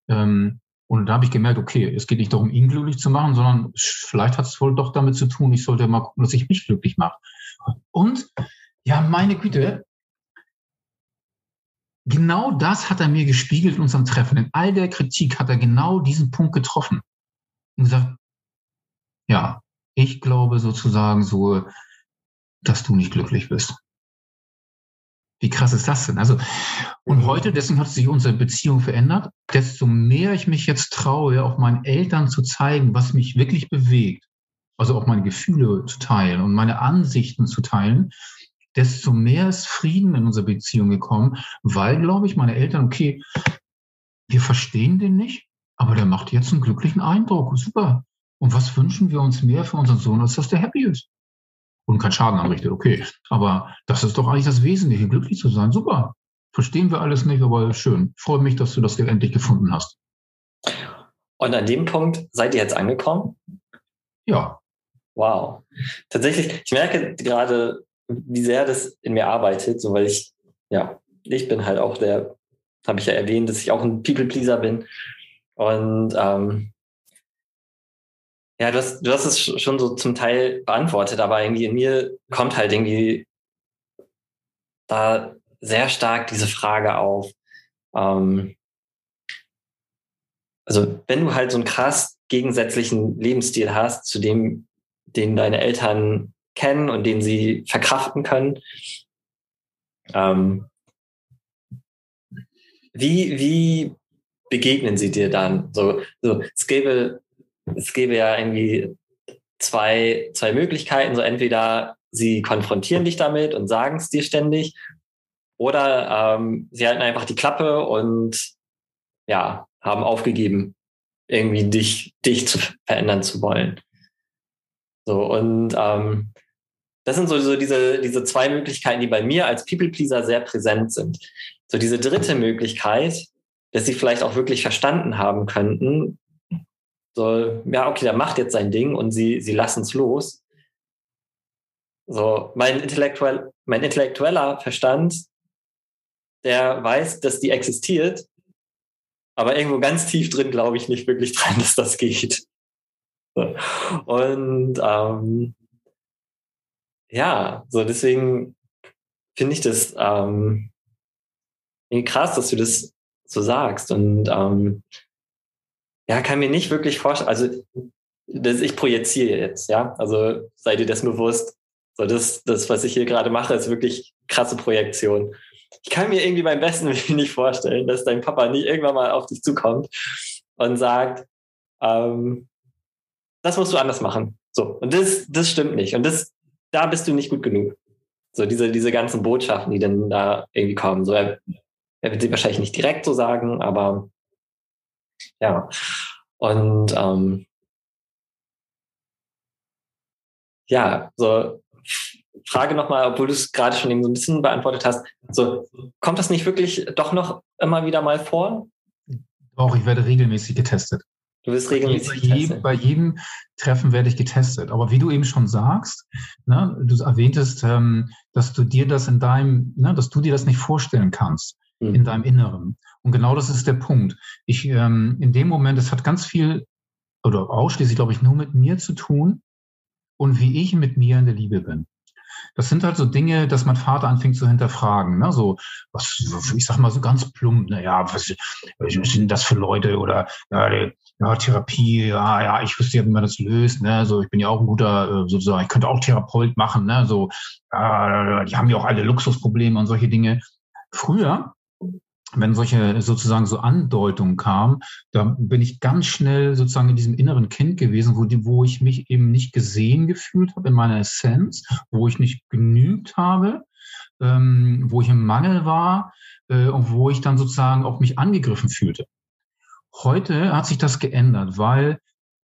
Ähm, und da habe ich gemerkt, okay, es geht nicht darum, ihn glücklich zu machen, sondern vielleicht hat es wohl doch damit zu tun, ich sollte mal gucken, dass ich mich glücklich mache. Und ja, meine Güte, genau das hat er mir gespiegelt in unserem Treffen. In all der Kritik hat er genau diesen Punkt getroffen und gesagt, ja, ich glaube sozusagen so, dass du nicht glücklich bist. Wie krass ist das denn? Also, und mhm. heute, deswegen hat sich unsere Beziehung verändert, desto mehr ich mich jetzt traue, auch meinen Eltern zu zeigen, was mich wirklich bewegt, also auch meine Gefühle zu teilen und meine Ansichten zu teilen, desto mehr ist Frieden in unsere Beziehung gekommen, weil, glaube ich, meine Eltern, okay, wir verstehen den nicht, aber der macht jetzt einen glücklichen Eindruck. Super. Und was wünschen wir uns mehr für unseren Sohn, als dass der happy ist? Und keinen Schaden anrichtet, okay. Aber das ist doch eigentlich das Wesentliche, glücklich zu sein. Super. Verstehen wir alles nicht, aber schön. Ich freue mich, dass du das endlich gefunden hast. Und an dem Punkt seid ihr jetzt angekommen? Ja. Wow. Tatsächlich, ich merke gerade, wie sehr das in mir arbeitet, so weil ich, ja, ich bin halt auch der, habe ich ja erwähnt, dass ich auch ein People-Pleaser bin. Und ähm, ja, du hast, du hast es schon so zum Teil beantwortet, aber irgendwie in mir kommt halt irgendwie da sehr stark diese Frage auf. Ähm, also wenn du halt so einen krass gegensätzlichen Lebensstil hast, zu dem, den deine Eltern kennen und den sie verkraften können, ähm, wie, wie begegnen sie dir dann? So, so, es gäbe es gäbe ja irgendwie zwei, zwei Möglichkeiten. So entweder sie konfrontieren dich damit und sagen es dir ständig, oder ähm, sie halten einfach die Klappe und ja, haben aufgegeben, irgendwie dich, dich zu verändern zu wollen. So, und ähm, das sind so, so diese, diese zwei Möglichkeiten, die bei mir als People-Pleaser sehr präsent sind. So diese dritte Möglichkeit, dass sie vielleicht auch wirklich verstanden haben könnten, so, ja, okay, der macht jetzt sein Ding und sie, sie lassen es los. So, mein, intellektuell, mein intellektueller Verstand, der weiß, dass die existiert, aber irgendwo ganz tief drin glaube ich nicht wirklich dran, dass das geht. Und ähm, ja, so deswegen finde ich das ähm, krass, dass du das so sagst. Und ähm, ja, kann mir nicht wirklich vorstellen. Also, das, ich projiziere jetzt, ja. Also seid ihr das bewusst. So, das, das, was ich hier gerade mache, ist wirklich krasse Projektion. Ich kann mir irgendwie beim besten Willen nicht vorstellen, dass dein Papa nicht irgendwann mal auf dich zukommt und sagt, ähm, das musst du anders machen. So. Und das, das stimmt nicht. Und das, da bist du nicht gut genug. So, diese, diese ganzen Botschaften, die dann da irgendwie kommen. So, er, er wird sie wahrscheinlich nicht direkt so sagen, aber ja. Und ähm, ja, so Frage nochmal, obwohl du es gerade schon eben so ein bisschen beantwortet hast. So, kommt das nicht wirklich doch noch immer wieder mal vor? Doch, ich werde regelmäßig getestet. Du wirst regelmäßig bei jedem, bei jedem Treffen werde ich getestet. Aber wie du eben schon sagst, ne, du erwähntest, ähm, dass du dir das in deinem, ne, dass du dir das nicht vorstellen kannst mhm. in deinem Inneren. Und genau das ist der Punkt. Ich, ähm, in dem Moment, es hat ganz viel oder ausschließlich, glaube ich, nur mit mir zu tun und wie ich mit mir in der Liebe bin. Das sind halt so Dinge, dass mein Vater anfängt zu hinterfragen. Ne? So, was, ich sag mal so ganz plump, naja, was, was sind das für Leute oder ja, ja, Therapie, ja, ja, ich wüsste ja, wie man das löst, ne? So, ich bin ja auch ein guter, äh, sozusagen, ich könnte auch Therapeut machen, ne? So, ja, die haben ja auch alle Luxusprobleme und solche Dinge. Früher wenn solche sozusagen so Andeutungen kamen, da bin ich ganz schnell sozusagen in diesem inneren Kind gewesen, wo, die, wo ich mich eben nicht gesehen gefühlt habe in meiner Essenz, wo ich nicht genügt habe, ähm, wo ich im Mangel war äh, und wo ich dann sozusagen auch mich angegriffen fühlte. Heute hat sich das geändert, weil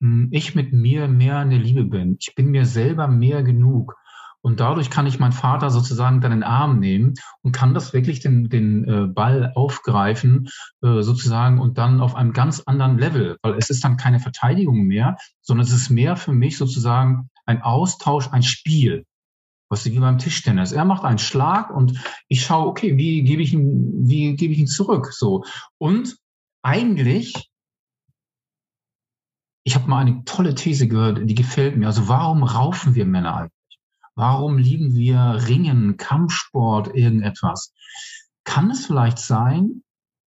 mh, hm, ich mit mir mehr in der Liebe bin. Ich bin mir selber mehr genug. Und dadurch kann ich meinen Vater sozusagen dann in den Arm nehmen und kann das wirklich den, den äh, Ball aufgreifen, äh, sozusagen, und dann auf einem ganz anderen Level, weil es ist dann keine Verteidigung mehr, sondern es ist mehr für mich sozusagen ein Austausch, ein Spiel. Was wie beim Tischtennis. Er macht einen Schlag und ich schaue, okay, wie gebe ich ihn, wie gebe ich ihn zurück? So. Und eigentlich ich habe mal eine tolle These gehört, die gefällt mir. Also warum raufen wir Männer eigentlich? Warum lieben wir Ringen, Kampfsport, irgendetwas? kann es vielleicht sein,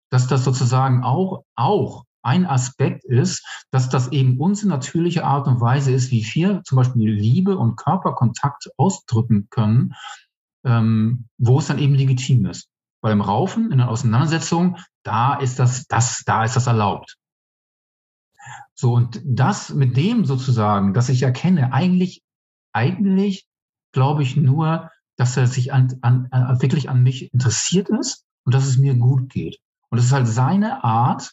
dass das sozusagen auch, auch ein Aspekt ist, dass das eben unsere natürliche Art und Weise ist, wie wir zum Beispiel Liebe und Körperkontakt ausdrücken können, ähm, wo es dann eben legitim ist. Weil im Raufen, in der Auseinandersetzung, da ist das, das, da ist das erlaubt. So, und das mit dem sozusagen, dass ich erkenne, eigentlich, eigentlich glaube ich nur, dass er sich an, an, wirklich an mich interessiert ist und dass es mir gut geht. Und es ist halt seine Art,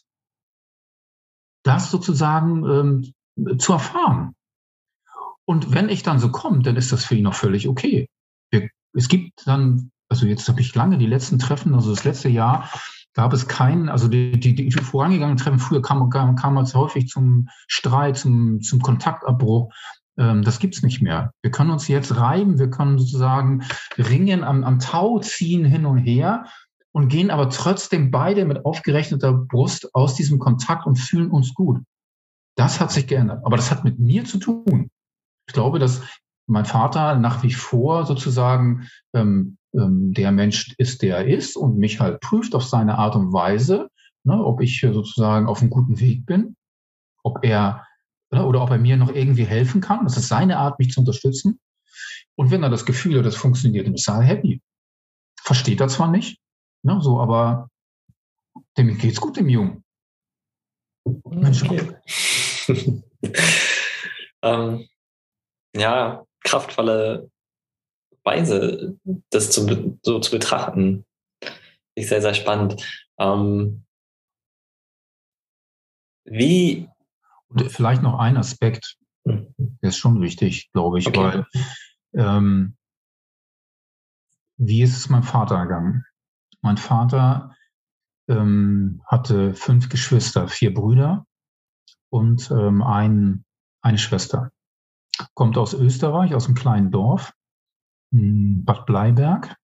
das sozusagen ähm, zu erfahren. Und wenn ich dann so komme, dann ist das für ihn auch völlig okay. Es gibt dann, also jetzt habe ich lange die letzten Treffen, also das letzte Jahr, gab es keinen, also die, die, die vorangegangenen Treffen früher kam, kam, kam es häufig zum Streit, zum, zum Kontaktabbruch. Ähm, das gibt's nicht mehr. Wir können uns jetzt reiben, wir können sozusagen ringen, am, am Tau ziehen hin und her und gehen aber trotzdem beide mit aufgerechneter Brust aus diesem Kontakt und fühlen uns gut. Das hat sich geändert. Aber das hat mit mir zu tun. Ich glaube, dass mein Vater nach wie vor sozusagen ähm, ähm, der Mensch ist, der er ist und mich halt prüft auf seine Art und Weise, ne, ob ich sozusagen auf einem guten Weg bin, ob er oder ob er mir noch irgendwie helfen kann. Das ist seine Art, mich zu unterstützen. Und wenn er das Gefühl hat, das funktioniert, dann ist er happy. Versteht er zwar nicht, ne, so, aber dem geht's gut, dem Jungen. Mensch, okay. ähm, ja, kraftvolle Weise, das zu, so zu betrachten. Ist sehr, sehr spannend. Ähm, wie. Und vielleicht noch ein Aspekt, hm. der ist schon wichtig, glaube ich, okay. weil ähm, wie ist es meinem Vater ergangen? Mein Vater ähm, hatte fünf Geschwister, vier Brüder und ähm, ein, eine Schwester. Kommt aus Österreich, aus einem kleinen Dorf. Bad Bleiberg,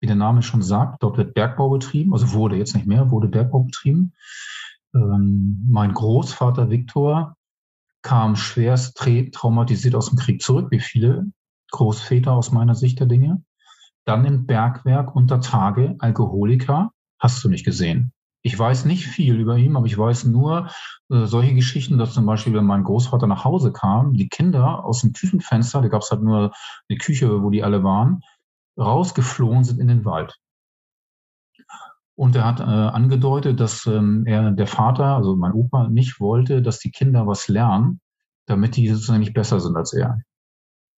wie der Name schon sagt, dort wird Bergbau betrieben, also wurde jetzt nicht mehr, wurde Bergbau betrieben. Ähm, mein Großvater Viktor kam schwerst traumatisiert aus dem Krieg zurück, wie viele Großväter aus meiner Sicht der Dinge. Dann im Bergwerk unter Tage, Alkoholiker, hast du nicht gesehen. Ich weiß nicht viel über ihn, aber ich weiß nur äh, solche Geschichten, dass zum Beispiel, wenn mein Großvater nach Hause kam, die Kinder aus dem Küchenfenster, da gab es halt nur eine Küche, wo die alle waren, rausgeflohen sind in den Wald. Und er hat äh, angedeutet, dass ähm, er, der Vater, also mein Opa, nicht wollte, dass die Kinder was lernen, damit die sozusagen nicht besser sind als er.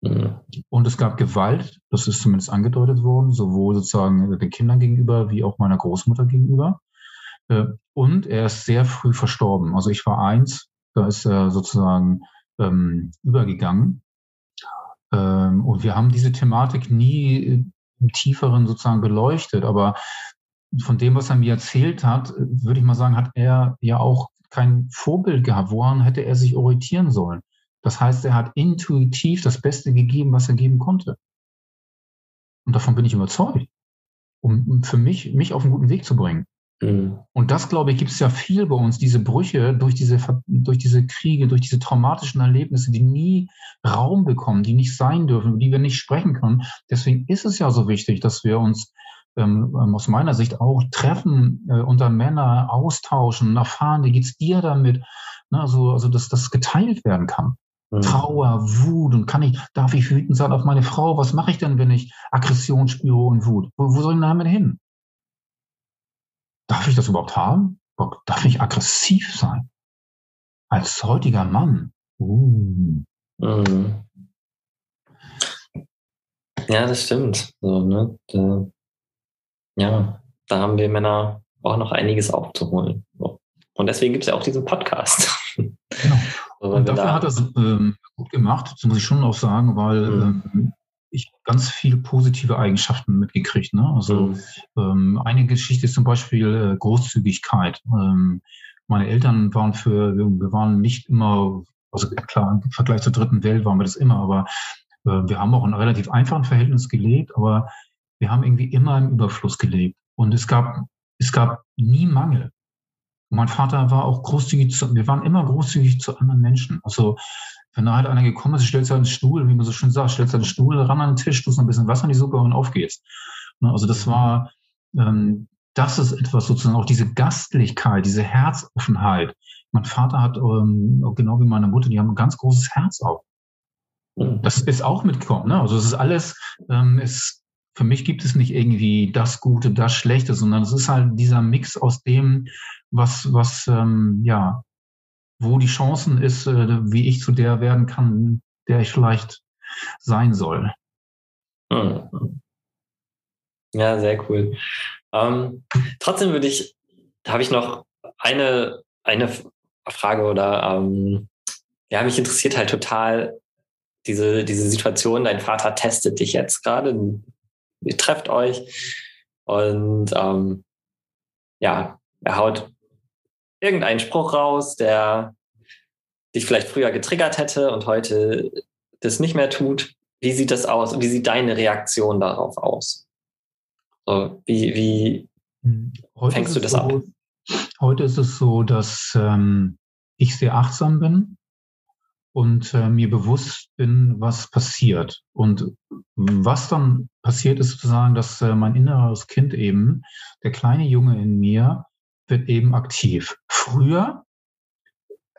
Mhm. Und es gab Gewalt, das ist zumindest angedeutet worden, sowohl sozusagen den Kindern gegenüber wie auch meiner Großmutter gegenüber. Äh, und er ist sehr früh verstorben. Also ich war eins, da ist er sozusagen ähm, übergegangen. Ähm, und wir haben diese Thematik nie im tieferen sozusagen beleuchtet. Aber von dem, was er mir erzählt hat, würde ich mal sagen, hat er ja auch kein Vorbild gehabt. Woran hätte er sich orientieren sollen? Das heißt, er hat intuitiv das Beste gegeben, was er geben konnte. Und davon bin ich überzeugt, um für mich, mich auf einen guten Weg zu bringen. Mhm. Und das, glaube ich, gibt es ja viel bei uns, diese Brüche durch diese, durch diese Kriege, durch diese traumatischen Erlebnisse, die nie Raum bekommen, die nicht sein dürfen, über die wir nicht sprechen können. Deswegen ist es ja so wichtig, dass wir uns ähm, ähm aus meiner Sicht auch treffen, äh, unter Männer austauschen, erfahren, wie geht's dir damit? Ne, also, also, dass das geteilt werden kann. Mhm. Trauer, Wut und kann ich, darf ich wütend sein auf meine Frau? Was mache ich denn, wenn ich Aggression spüre und Wut? Wo, wo soll ich damit hin? Darf ich das überhaupt haben? Darf ich aggressiv sein? Als heutiger Mann? Uh. Mhm. Ja, das stimmt. So, ne? da, ja, da haben wir Männer auch noch einiges aufzuholen. Und deswegen gibt es ja auch diesen Podcast. Genau. Und dafür da hat er es ähm, gut gemacht, das muss ich schon auch sagen, weil mhm. ähm, ich ganz viele positive Eigenschaften mitgekriegt. Ne? Also mhm. ähm, eine Geschichte ist zum Beispiel äh, Großzügigkeit. Ähm, meine Eltern waren für, wir waren nicht immer, also klar, im Vergleich zur dritten Welt waren wir das immer, aber äh, wir haben auch in einem relativ einfachen Verhältnis gelebt, aber wir haben irgendwie immer im Überfluss gelebt. Und es gab, es gab nie Mangel. Und mein Vater war auch großzügig zu, wir waren immer großzügig zu anderen Menschen. Also wenn da halt einer gekommen ist, stellst du einen Stuhl, wie man so schön sagt, stellst du einen Stuhl ran an den Tisch, tust noch ein bisschen Wasser in die Suppe und auf geht's. Ne, also das war, ähm, das ist etwas sozusagen, auch diese Gastlichkeit, diese Herzoffenheit. Mein Vater hat, ähm, genau wie meine Mutter, die haben ein ganz großes Herz auch. Mhm. Das ist auch mitgekommen. Ne? Also es ist alles, ähm, es, für mich gibt es nicht irgendwie das Gute, das Schlechte, sondern es ist halt dieser Mix aus dem, was, was, ähm, ja, wo die Chancen ist, äh, wie ich zu der werden kann, der ich vielleicht sein soll. Ja, sehr cool. Ähm, trotzdem würde ich, habe ich noch eine, eine Frage oder ähm, ja, mich interessiert halt total diese, diese Situation. Dein Vater testet dich jetzt gerade, ihr trefft euch und ähm, ja, er haut irgendeinen Spruch raus, der dich vielleicht früher getriggert hätte und heute das nicht mehr tut. Wie sieht das aus und wie sieht deine Reaktion darauf aus? So, wie wie hm. heute fängst du das so, ab? Heute ist es so, dass ähm, ich sehr achtsam bin und äh, mir bewusst bin, was passiert. Und was dann passiert, ist sozusagen, dass äh, mein inneres Kind eben, der kleine Junge in mir, wird eben aktiv. Früher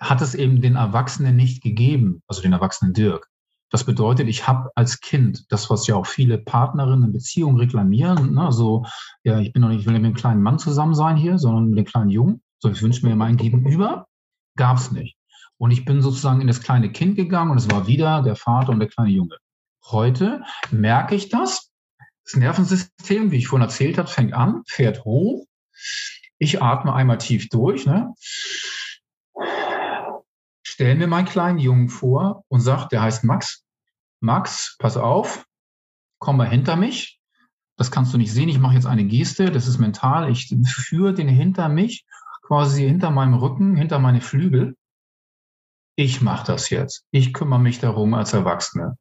hat es eben den Erwachsenen nicht gegeben, also den Erwachsenen Dirk. Das bedeutet, ich habe als Kind das, was ja auch viele Partnerinnen in Beziehungen reklamieren, ne, so, ja, ich bin noch nicht, ich will mit einem kleinen Mann zusammen sein hier, sondern mit dem kleinen Jungen. So, ich wünsche mir mein Gegenüber. Gab es nicht. Und ich bin sozusagen in das kleine Kind gegangen und es war wieder der Vater und der kleine Junge. Heute merke ich das. Das Nervensystem, wie ich vorhin erzählt habe, fängt an, fährt hoch. Ich atme einmal tief durch. Ne? stelle mir meinen kleinen Jungen vor und sage, der heißt Max. Max, pass auf, komm mal hinter mich. Das kannst du nicht sehen. Ich mache jetzt eine Geste. Das ist mental. Ich führe den hinter mich, quasi hinter meinem Rücken, hinter meine Flügel. Ich mache das jetzt. Ich kümmere mich darum als Erwachsene.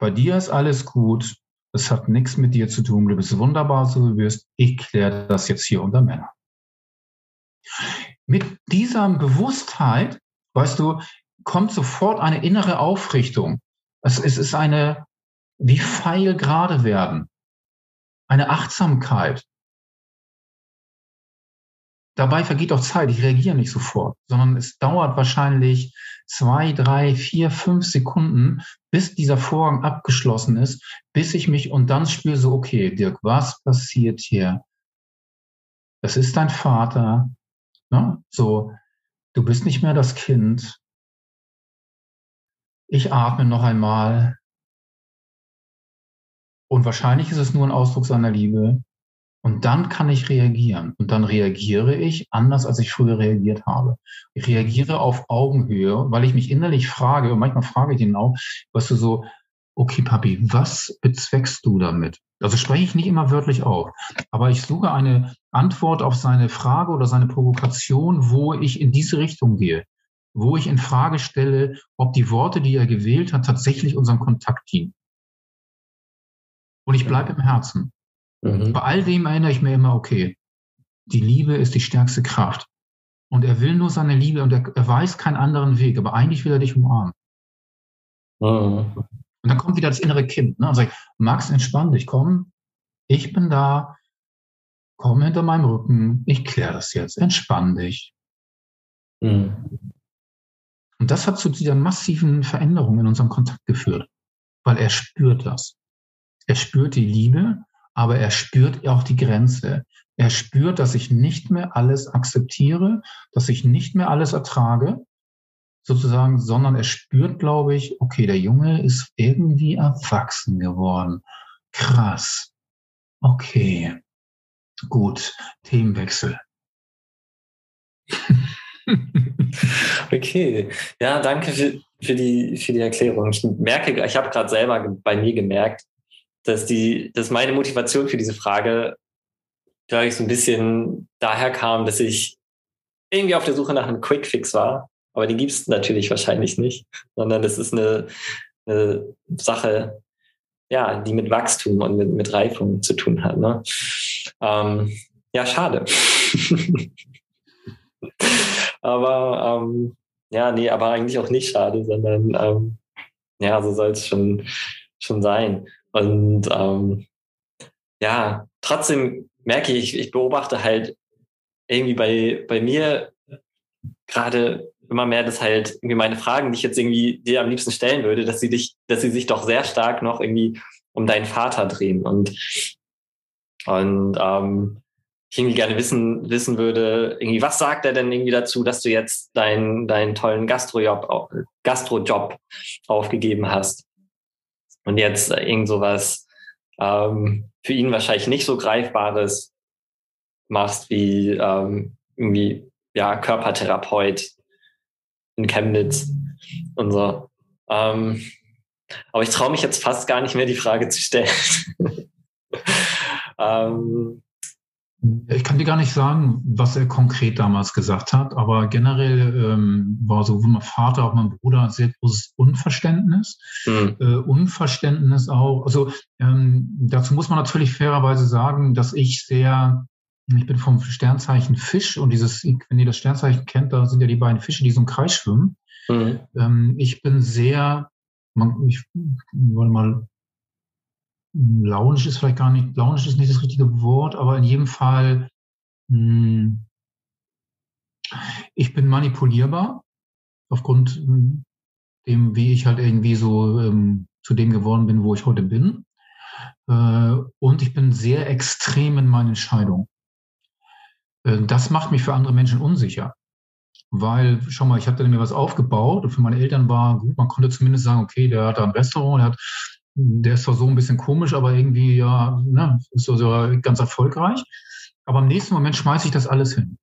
Bei dir ist alles gut. Es hat nichts mit dir zu tun. Du bist wunderbar, so wie du bist. Ich kläre das jetzt hier unter Männern. Mit dieser Bewusstheit weißt du, kommt sofort eine innere Aufrichtung. Es, es ist eine, wie feil gerade werden, eine Achtsamkeit. Dabei vergeht auch Zeit. Ich reagiere nicht sofort, sondern es dauert wahrscheinlich zwei, drei, vier, fünf Sekunden, bis dieser Vorgang abgeschlossen ist, bis ich mich und dann spüre so, okay, Dirk, was passiert hier? Das ist dein Vater. Ne? So, Du bist nicht mehr das Kind. Ich atme noch einmal. Und wahrscheinlich ist es nur ein Ausdruck seiner Liebe. Und dann kann ich reagieren. Und dann reagiere ich anders, als ich früher reagiert habe. Ich reagiere auf Augenhöhe, weil ich mich innerlich frage, und manchmal frage ich ihn auch, was du so, okay, Papi, was bezweckst du damit? Also spreche ich nicht immer wörtlich auf, aber ich suche eine Antwort auf seine Frage oder seine Provokation, wo ich in diese Richtung gehe, wo ich in Frage stelle, ob die Worte, die er gewählt hat, tatsächlich unserem Kontakt dienen. Und ich bleibe im Herzen. Mhm. Bei all dem erinnere ich mir immer, okay, die Liebe ist die stärkste Kraft. Und er will nur seine Liebe und er, er weiß keinen anderen Weg, aber eigentlich will er dich umarmen. Mhm. Und dann kommt wieder das innere Kind. Ne? Und sagt, Max, entspann dich, komm, ich bin da, komm hinter meinem Rücken, ich kläre das jetzt, entspann dich. Mhm. Und das hat zu dieser massiven Veränderung in unserem Kontakt geführt, weil er spürt das. Er spürt die Liebe, aber er spürt auch die Grenze. Er spürt, dass ich nicht mehr alles akzeptiere, dass ich nicht mehr alles ertrage, sozusagen, sondern er spürt, glaube ich, okay, der Junge ist irgendwie erwachsen geworden. Krass. Okay. Gut. Themenwechsel. okay. Ja, danke für, für, die, für die Erklärung. Ich merke, ich habe gerade selber bei mir gemerkt, dass, die, dass meine Motivation für diese Frage, glaube ich, so ein bisschen daher kam, dass ich irgendwie auf der Suche nach einem Quickfix war aber die gibt es natürlich wahrscheinlich nicht, sondern das ist eine, eine, Sache, ja, die mit Wachstum und mit, mit Reifung zu tun hat. Ne? Ähm, ja, schade. aber ähm, ja, nee, aber eigentlich auch nicht schade, sondern ähm, ja, so soll es schon, schon sein. Und ähm, ja, trotzdem merke ich, ich beobachte halt irgendwie bei, bei mir gerade immer mehr, dass halt irgendwie meine Fragen, die ich jetzt irgendwie dir am liebsten stellen würde, dass sie dich, dass sie sich doch sehr stark noch irgendwie um deinen Vater drehen. Und und ähm, ich irgendwie gerne wissen wissen würde, irgendwie was sagt er denn irgendwie dazu, dass du jetzt deinen deinen tollen Gastrojob Gastrojob aufgegeben hast und jetzt irgend sowas ähm, für ihn wahrscheinlich nicht so greifbares machst wie ähm, irgendwie ja Körpertherapeut in Chemnitz und so. Ähm, aber ich traue mich jetzt fast gar nicht mehr, die Frage zu stellen. ähm, ich kann dir gar nicht sagen, was er konkret damals gesagt hat, aber generell ähm, war sowohl mein Vater als auch mein Bruder ein sehr großes Unverständnis. Mhm. Äh, Unverständnis auch. Also ähm, dazu muss man natürlich fairerweise sagen, dass ich sehr ich bin vom Sternzeichen Fisch und dieses, wenn ihr das Sternzeichen kennt, da sind ja die beiden Fische, die so im Kreis schwimmen. Mhm. Ähm, ich bin sehr, man, ich wollte mal, launisch ist vielleicht gar nicht, launisch ist nicht das richtige Wort, aber in jedem Fall, mh, hm, ich bin manipulierbar aufgrund hm, dem, wie ich halt irgendwie so ähm, zu dem geworden bin, wo ich heute bin. Äh, und ich bin sehr extrem in meinen Entscheidungen. Äh, das macht mich für andere Menschen unsicher. Weil, schau mal, ich habe da mir was aufgebaut und für meine Eltern war gut, man konnte zumindest sagen, okay, der hat da ein Restaurant, der hat, der ist zwar so ein bisschen komisch, aber irgendwie, ja, ne, ist so, ganz erfolgreich. Aber im nächsten Moment schmeiße ich das alles hin.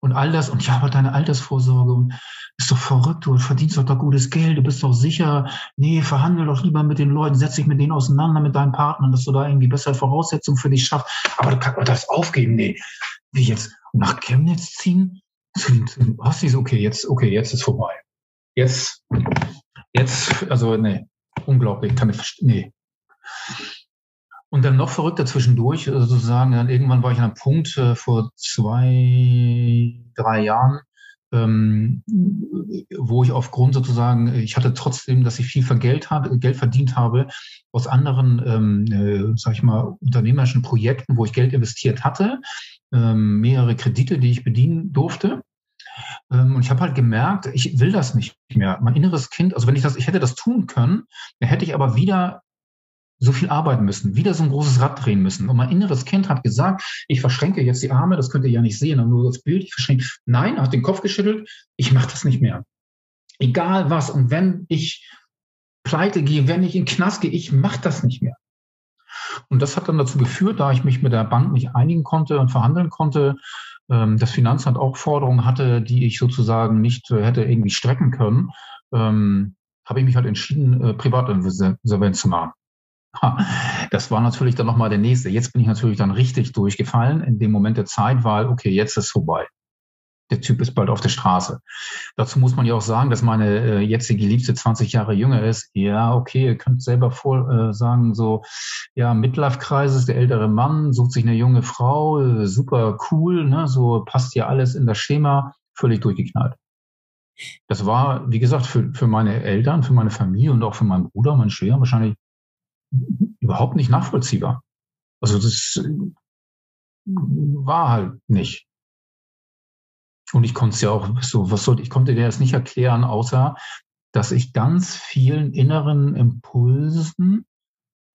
Und all das, und ja, aber deine Altersvorsorge und ist doch verrückt, du verdienst doch da gutes Geld, du bist doch sicher, nee, verhandel doch lieber mit den Leuten, setz dich mit denen auseinander, mit deinen Partnern, dass du da irgendwie bessere Voraussetzungen für dich schaffst. Aber du kannst das aufgeben, nee. Wie jetzt? Nach Chemnitz ziehen? Hast du so, okay, jetzt, okay, jetzt ist vorbei. Jetzt, jetzt, also, nee, unglaublich, kann ich, nee. Und dann noch verrückter zwischendurch, also sozusagen, dann irgendwann war ich an einem Punkt äh, vor zwei, drei Jahren, ähm, wo ich aufgrund sozusagen, ich hatte trotzdem, dass ich viel Geld, habe, Geld verdient habe aus anderen, ähm, äh, sag ich mal, unternehmerischen Projekten, wo ich Geld investiert hatte, ähm, mehrere Kredite, die ich bedienen durfte. Ähm, und ich habe halt gemerkt, ich will das nicht mehr. Mein inneres Kind, also wenn ich das, ich hätte das tun können, dann hätte ich aber wieder so viel arbeiten müssen, wieder so ein großes Rad drehen müssen. Und mein inneres Kind hat gesagt, ich verschränke jetzt die Arme, das könnt ihr ja nicht sehen, nur das Bild, ich verschränke. Nein, hat den Kopf geschüttelt, ich mache das nicht mehr. Egal was. Und wenn ich pleite gehe, wenn ich in den Knast gehe, ich mache das nicht mehr. Und das hat dann dazu geführt, da ich mich mit der Bank nicht einigen konnte und verhandeln konnte, ähm, das Finanzamt auch Forderungen hatte, die ich sozusagen nicht äh, hätte irgendwie strecken können, ähm, habe ich mich halt entschieden, äh, Privatinsolvenz zu machen. Das war natürlich dann nochmal der nächste. Jetzt bin ich natürlich dann richtig durchgefallen in dem Moment der Zeit, weil, okay, jetzt ist vorbei der Typ ist bald auf der Straße. Dazu muss man ja auch sagen, dass meine äh, jetzige Liebste 20 Jahre jünger ist. Ja, okay, ihr könnt selber vor äh, sagen, so, ja, Midlife-Kreis ist der ältere Mann, sucht sich eine junge Frau, äh, super cool, ne, so passt ja alles in das Schema, völlig durchgeknallt. Das war, wie gesagt, für, für meine Eltern, für meine Familie und auch für meinen Bruder, meinen Schwester wahrscheinlich überhaupt nicht nachvollziehbar. Also das äh, war halt nicht. Und ich konnte es ja auch so, was sollte, ich konnte dir das nicht erklären, außer, dass ich ganz vielen inneren Impulsen,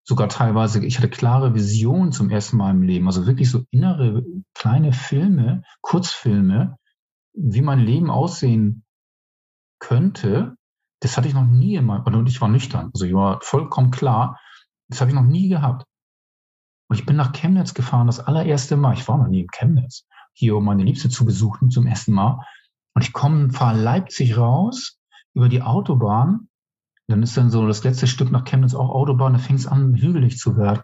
sogar teilweise, ich hatte klare Visionen zum ersten Mal im Leben, also wirklich so innere kleine Filme, Kurzfilme, wie mein Leben aussehen könnte, das hatte ich noch nie in meinem, und ich war nüchtern, also ich war vollkommen klar, das habe ich noch nie gehabt. Und ich bin nach Chemnitz gefahren, das allererste Mal. Ich war noch nie in Chemnitz hier, um meine Liebste zu besuchen zum ersten Mal. Und ich komme, fahre Leipzig raus über die Autobahn. Dann ist dann so das letzte Stück nach Chemnitz auch Autobahn, da fängt es an, hügelig zu werden.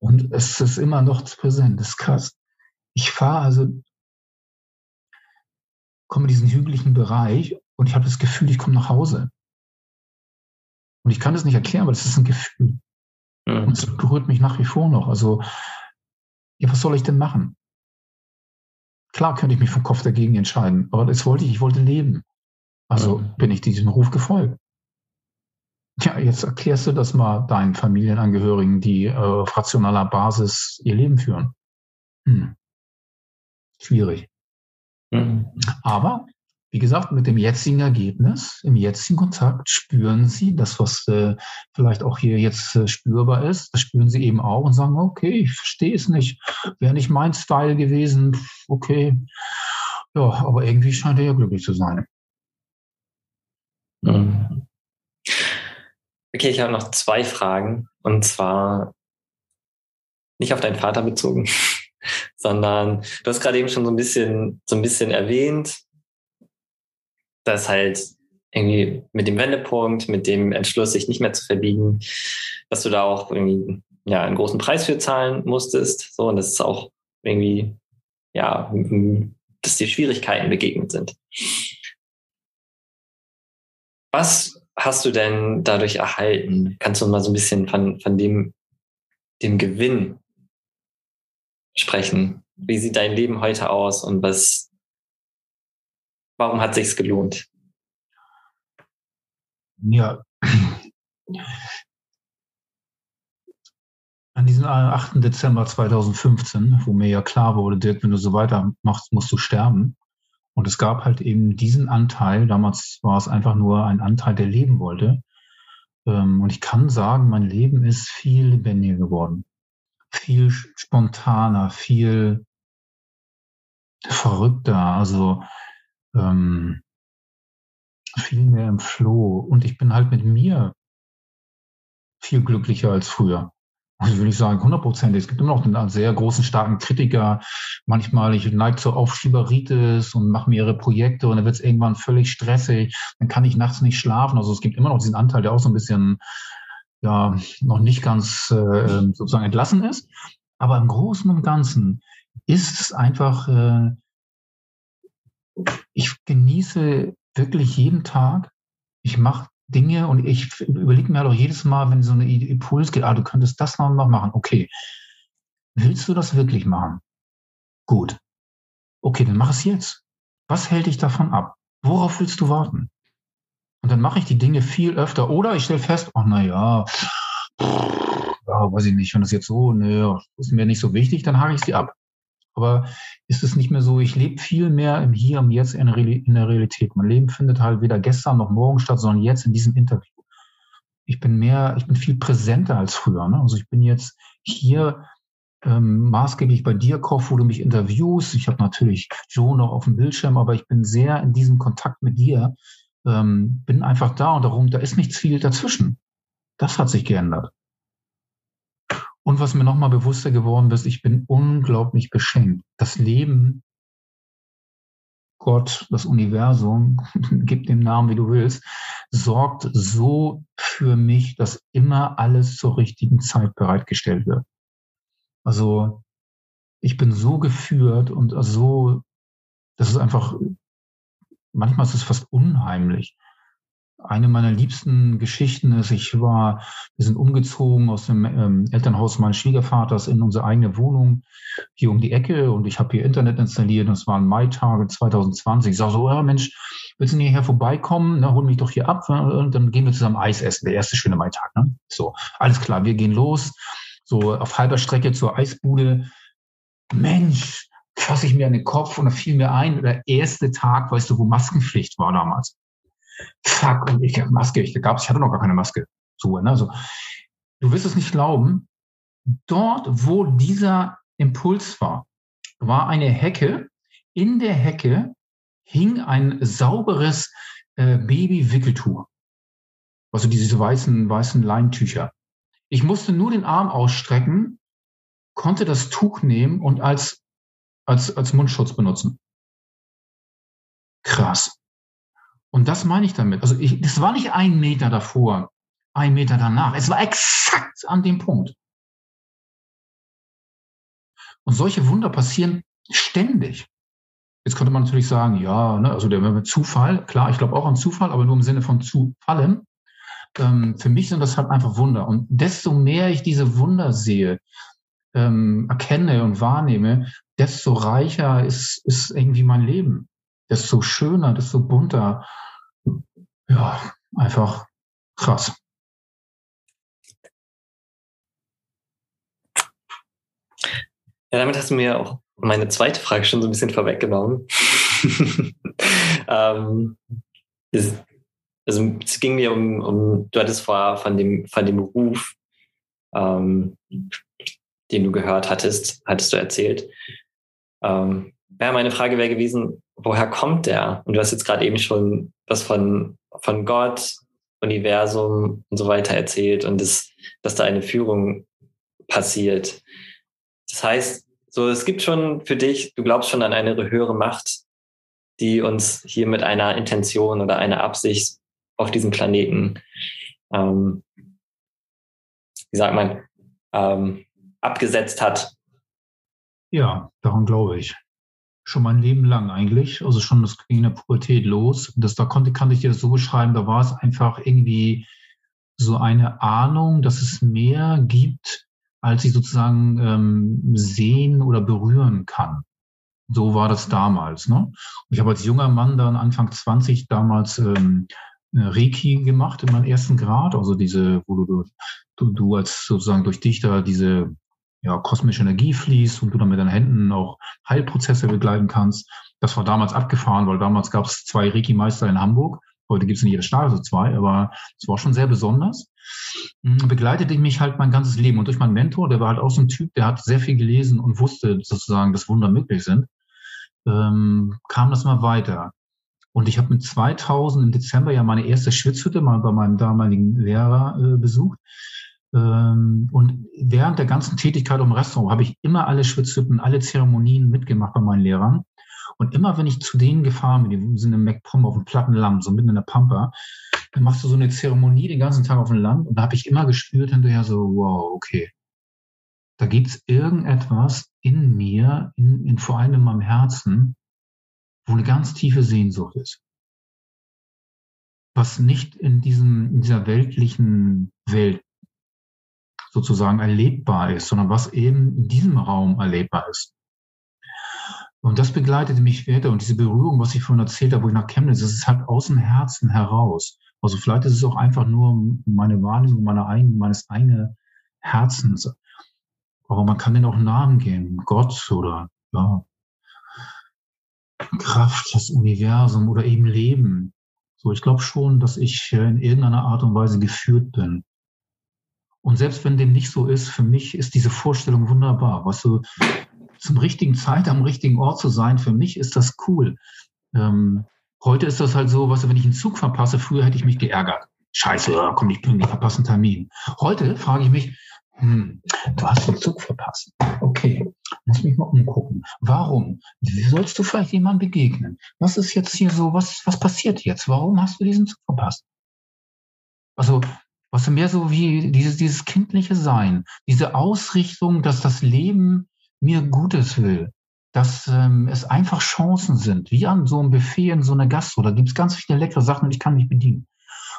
Und es ist immer noch präsent, das ist krass. Ich fahre also, komme in diesen hügeligen Bereich und ich habe das Gefühl, ich komme nach Hause. Und ich kann das nicht erklären, aber das ist ein Gefühl. Mhm. Und es berührt mich nach wie vor noch. Also, ja, was soll ich denn machen? Klar könnte ich mich vom Kopf dagegen entscheiden, aber das wollte ich, ich wollte leben. Also mhm. bin ich diesem Ruf gefolgt. Ja, jetzt erklärst du das mal deinen Familienangehörigen, die äh, auf rationaler Basis ihr Leben führen. Hm. Schwierig. Mhm. Aber wie gesagt, mit dem jetzigen Ergebnis, im jetzigen Kontakt spüren Sie das, was äh, vielleicht auch hier jetzt äh, spürbar ist, das spüren Sie eben auch und sagen, okay, ich verstehe es nicht, wäre nicht mein Style gewesen, okay. Ja, aber irgendwie scheint er ja glücklich zu sein. Okay, ich habe noch zwei Fragen und zwar nicht auf deinen Vater bezogen, sondern du hast gerade eben schon so ein bisschen, so ein bisschen erwähnt, dass halt irgendwie mit dem Wendepunkt, mit dem Entschluss, sich nicht mehr zu verbiegen, dass du da auch irgendwie ja einen großen Preis für zahlen musstest. So, und das ist auch irgendwie, ja, dass dir Schwierigkeiten begegnet sind. Was hast du denn dadurch erhalten? Kannst du mal so ein bisschen von, von dem, dem Gewinn sprechen? Wie sieht dein Leben heute aus und was, Warum hat sich's gelohnt? Ja. An diesem 8. Dezember 2015, wo mir ja klar wurde, Dirk, wenn du so weitermachst, musst du sterben. Und es gab halt eben diesen Anteil, damals war es einfach nur ein Anteil, der leben wollte. Ähm, und ich kann sagen, mein Leben ist viel lebendiger geworden. Viel spontaner, viel verrückter. Also ähm, viel mehr im Flow. Und ich bin halt mit mir viel glücklicher als früher. Also will ich sagen, hundertprozentig. Es gibt immer noch einen sehr großen, starken Kritiker. Manchmal, ich neige zur Aufschieberitis und mache mir ihre Projekte und dann wird es irgendwann völlig stressig. Dann kann ich nachts nicht schlafen. Also es gibt immer noch diesen Anteil, der auch so ein bisschen, ja, noch nicht ganz äh, sozusagen entlassen ist. Aber im Großen und Ganzen ist es einfach äh, ich genieße wirklich jeden Tag. Ich mache Dinge und ich überlege mir halt auch jedes Mal, wenn so eine Impuls geht, ah, du könntest das noch machen. Okay, willst du das wirklich machen? Gut. Okay, dann mach es jetzt. Was hält dich davon ab? Worauf willst du warten? Und dann mache ich die Dinge viel öfter. Oder ich stelle fest, ach na ja, ja, weiß ich nicht, wenn das jetzt so, ne, ist mir nicht so wichtig, dann hake ich sie ab. Aber ist es nicht mehr so, ich lebe viel mehr im Hier und Jetzt in, der Realität. Mein Leben findet halt weder gestern noch morgen statt, sondern jetzt in diesem Interview. Ich bin mehr, ich bin viel präsenter als früher. Ne? Also ich bin jetzt hier ähm, maßgeblich bei dir, Koch, wo du mich interviewst. Ich habe natürlich Joe noch auf dem Bildschirm, aber ich bin sehr in diesem Kontakt mit dir. Ähm, bin einfach da und darum, da ist nichts viel dazwischen. Das hat sich geändert. Und was mir nochmal bewusster geworden ist, ich bin unglaublich beschenkt. Das Leben, Gott, das Universum, gib dem Namen, wie du willst, sorgt so für mich, dass immer alles zur richtigen Zeit bereitgestellt wird. Also ich bin so geführt und so, das ist einfach, manchmal ist es fast unheimlich eine meiner liebsten Geschichten ist, ich war, wir sind umgezogen aus dem ähm, Elternhaus meines Schwiegervaters in unsere eigene Wohnung hier um die Ecke und ich habe hier Internet installiert es waren Maitage 2020. Ich sage so, ja Mensch, willst du nicht hier vorbeikommen? Na, hol mich doch hier ab und dann gehen wir zusammen Eis essen. Der erste schöne Maitag. Ne? So, alles klar, wir gehen los. So auf halber Strecke zur Eisbude. Mensch, fasse ich mir an den Kopf und da fiel mir ein, der erste Tag, weißt du, wo Maskenpflicht war damals fuck, und ich Maske, ich gab's, ich hatte noch gar keine Maske. So, ne? also, du wirst es nicht glauben, dort, wo dieser Impuls war, war eine Hecke. In der Hecke hing ein sauberes äh, Baby-Wickeltuch. Also diese weißen, weißen Leintücher. Ich musste nur den Arm ausstrecken, konnte das Tuch nehmen und als, als, als Mundschutz benutzen. Krass. Und das meine ich damit. Also ich, das war nicht ein Meter davor, ein Meter danach. Es war exakt an dem Punkt. Und solche Wunder passieren ständig. Jetzt könnte man natürlich sagen, ja, ne, also der Zufall, klar, ich glaube auch an Zufall, aber nur im Sinne von Zufallen. Ähm, für mich sind das halt einfach Wunder. Und desto mehr ich diese Wunder sehe, ähm, erkenne und wahrnehme, desto reicher ist, ist irgendwie mein Leben desto schöner, desto bunter. Ja, einfach krass. Ja, damit hast du mir auch meine zweite Frage schon so ein bisschen vorweggenommen. ähm, es, also es ging mir um, um du hattest vorher von dem, von dem Ruf, ähm, den du gehört hattest, hattest du erzählt. Ähm, ja, meine Frage wäre gewesen, woher kommt der? Und du hast jetzt gerade eben schon was von, von Gott, Universum und so weiter erzählt und das, dass da eine Führung passiert. Das heißt, so, es gibt schon für dich, du glaubst schon an eine höhere Macht, die uns hier mit einer Intention oder einer Absicht auf diesem Planeten, ähm, wie sagt man, ähm, abgesetzt hat. Ja, daran glaube ich. Schon mein Leben lang eigentlich. Also schon das ging in der Pubertät los. Das, da konnte, kann ich dir das so beschreiben, da war es einfach irgendwie so eine Ahnung, dass es mehr gibt, als ich sozusagen ähm, sehen oder berühren kann. So war das damals. Ne? Ich habe als junger Mann dann Anfang 20 damals ähm, Reiki gemacht in meinem ersten Grad, also diese, wo du, du, du als sozusagen durch dich da diese ja, kosmische Energie fließt und du dann mit deinen Händen auch Heilprozesse begleiten kannst. Das war damals abgefahren, weil damals gab es zwei Reiki-Meister in Hamburg. Heute gibt es in jeder Stadt also zwei, aber es war schon sehr besonders. Mhm, begleitete mich halt mein ganzes Leben. Und durch meinen Mentor, der war halt auch so ein Typ, der hat sehr viel gelesen und wusste sozusagen, dass Wunder möglich sind, ähm, kam das mal weiter. Und ich habe mit 2000 im Dezember ja meine erste Schwitzhütte mal bei meinem damaligen Lehrer äh, besucht. Ähm, und während der ganzen Tätigkeit im Restaurant habe ich immer alle Schwitzhütten, alle Zeremonien mitgemacht bei meinen Lehrern. Und immer wenn ich zu denen gefahren bin, die sind im MacPom auf dem Plattenlamm, so mitten in der Pampa, dann machst du so eine Zeremonie den ganzen Tag auf dem Land und da habe ich immer gespürt hinterher so, wow, okay. Da gibt es irgendetwas in mir, in, in vor allem in meinem Herzen, wo eine ganz tiefe Sehnsucht ist. Was nicht in diesem, in dieser weltlichen Welt sozusagen erlebbar ist, sondern was eben in diesem Raum erlebbar ist. Und das begleitete mich weiter. Und diese Berührung, was ich vorhin erzählt habe, wo ich nach Chemnitz, das ist halt aus dem Herzen heraus. Also vielleicht ist es auch einfach nur meine Wahrnehmung meiner eigenen, meines eigenen Herzens. Aber man kann den auch Namen geben. Gott oder, ja, Kraft, das Universum oder eben Leben. So, ich glaube schon, dass ich in irgendeiner Art und Weise geführt bin. Und selbst wenn dem nicht so ist, für mich ist diese Vorstellung wunderbar. Weißt du, zum richtigen Zeit am richtigen Ort zu sein, für mich ist das cool. Ähm, heute ist das halt so, weißt du, wenn ich einen Zug verpasse, früher hätte ich mich geärgert. Scheiße, komm nicht pünktlich, verpasse einen Termin. Heute frage ich mich, hm, du hast den Zug verpasst. Okay, lass mich mal umgucken. Warum? Wie sollst du vielleicht jemandem begegnen? Was ist jetzt hier so, was, was passiert jetzt? Warum hast du diesen Zug verpasst? Also, was mehr so wie dieses, dieses kindliche Sein, diese Ausrichtung, dass das Leben mir Gutes will, dass ähm, es einfach Chancen sind, wie an so einem Buffet in so einer Gastro. Da gibt es ganz viele leckere Sachen und ich kann mich bedienen.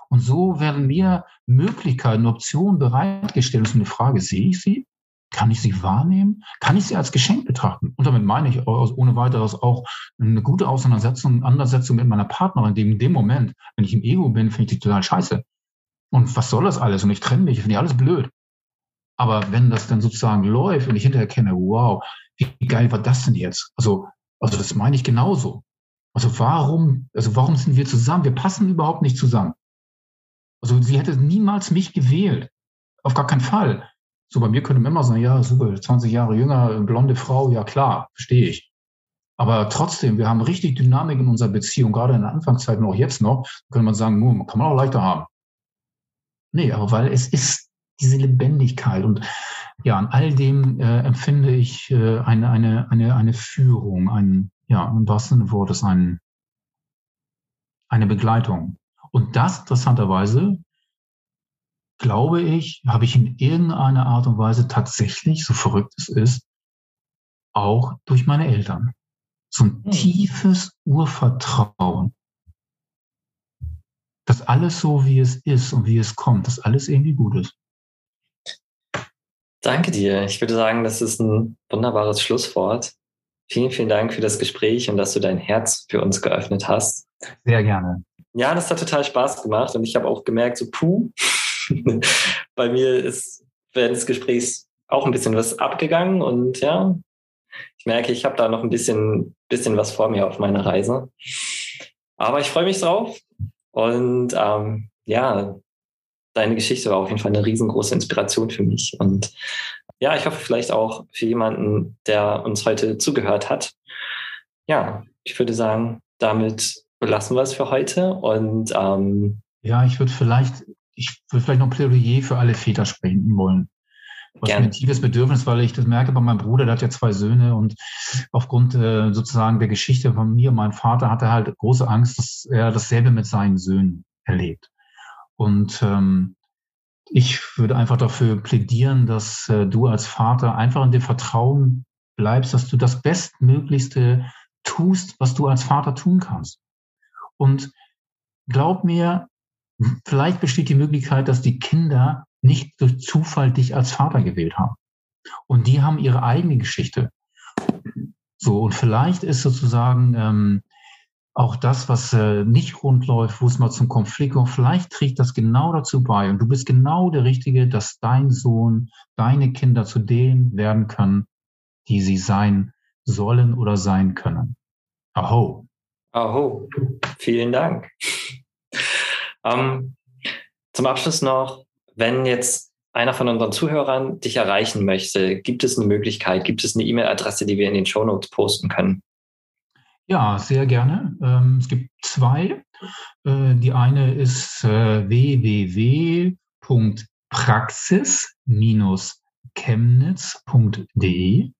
Und so werden mir Möglichkeiten, Optionen bereitgestellt. Das ist eine Frage, sehe ich sie? Kann ich sie wahrnehmen? Kann ich sie als Geschenk betrachten? Und damit meine ich ohne weiteres auch eine gute Auseinandersetzung, Auseinandersetzung mit meiner Partnerin, dem in dem Moment, wenn ich im Ego bin, finde ich die total scheiße. Und was soll das alles? Und ich trenne mich, finde ich alles blöd. Aber wenn das dann sozusagen läuft und ich hinterher kenne, wow, wie geil war das denn jetzt? Also, also das meine ich genauso. Also warum, also warum sind wir zusammen? Wir passen überhaupt nicht zusammen. Also sie hätte niemals mich gewählt. Auf gar keinen Fall. So bei mir könnte man immer sagen, ja, super, 20 Jahre jünger, blonde Frau, ja klar, verstehe ich. Aber trotzdem, wir haben richtig Dynamik in unserer Beziehung, gerade in der Anfangszeit und auch jetzt noch, könnte man sagen, nun, kann man auch leichter haben. Nee, aber weil es ist diese Lebendigkeit und ja, an all dem äh, empfinde ich äh, eine, eine, eine, eine Führung, ein, ja, im wahrsten Sinne Wortes, ein, eine Begleitung. Und das, interessanterweise, glaube ich, habe ich in irgendeiner Art und Weise tatsächlich, so verrückt es ist, auch durch meine Eltern. So ein hm. tiefes Urvertrauen, dass alles so, wie es ist und wie es kommt, dass alles irgendwie gut ist. Danke dir. Ich würde sagen, das ist ein wunderbares Schlusswort. Vielen, vielen Dank für das Gespräch und dass du dein Herz für uns geöffnet hast. Sehr gerne. Ja, das hat total Spaß gemacht und ich habe auch gemerkt, so puh, bei mir ist während des Gesprächs auch ein bisschen was abgegangen und ja, Ich merke, ich habe da noch ein bisschen, bisschen was vor mir auf meiner Reise. Aber ich freue mich drauf. Und ähm, ja, deine Geschichte war auf jeden Fall eine riesengroße Inspiration für mich. Und ja, ich hoffe vielleicht auch für jemanden, der uns heute zugehört hat. Ja, ich würde sagen, damit belassen wir es für heute. Und ähm, ja, ich würde vielleicht, ich würde vielleicht noch Plädoyer für alle Väter sprechen wollen. Was Gerne. ein tiefes Bedürfnis, weil ich das merke bei meinem Bruder, der hat ja zwei Söhne und aufgrund äh, sozusagen der Geschichte von mir und meinem Vater hatte er halt große Angst, dass er dasselbe mit seinen Söhnen erlebt. Und ähm, ich würde einfach dafür plädieren, dass äh, du als Vater einfach in dem Vertrauen bleibst, dass du das Bestmöglichste tust, was du als Vater tun kannst. Und glaub mir, vielleicht besteht die Möglichkeit, dass die Kinder nicht durch Zufall dich als Vater gewählt haben. Und die haben ihre eigene Geschichte. So, und vielleicht ist sozusagen ähm, auch das, was äh, nicht rund läuft, wo es mal zum Konflikt kommt, vielleicht trägt das genau dazu bei. Und du bist genau der Richtige, dass dein Sohn, deine Kinder zu denen werden können, die sie sein sollen oder sein können. Aho. Aho. Vielen Dank. Ähm, zum Abschluss noch, wenn jetzt einer von unseren Zuhörern dich erreichen möchte, gibt es eine Möglichkeit, gibt es eine E-Mail-Adresse, die wir in den Show Notes posten können? Ja, sehr gerne. Ähm, es gibt zwei. Äh, die eine ist äh, www.praxis-chemnitz.de.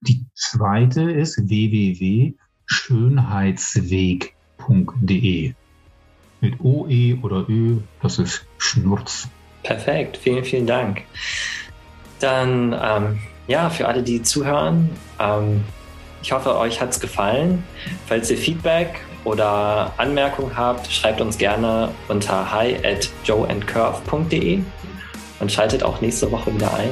Die zweite ist www.schönheitsweg.de. Mit OE oder Ö, das ist Schnurz. Perfekt, vielen, vielen Dank. Dann, ähm, ja, für alle, die zuhören, ähm, ich hoffe, euch hat es gefallen. Falls ihr Feedback oder Anmerkungen habt, schreibt uns gerne unter hi at joeandcurve.de und schaltet auch nächste Woche wieder ein.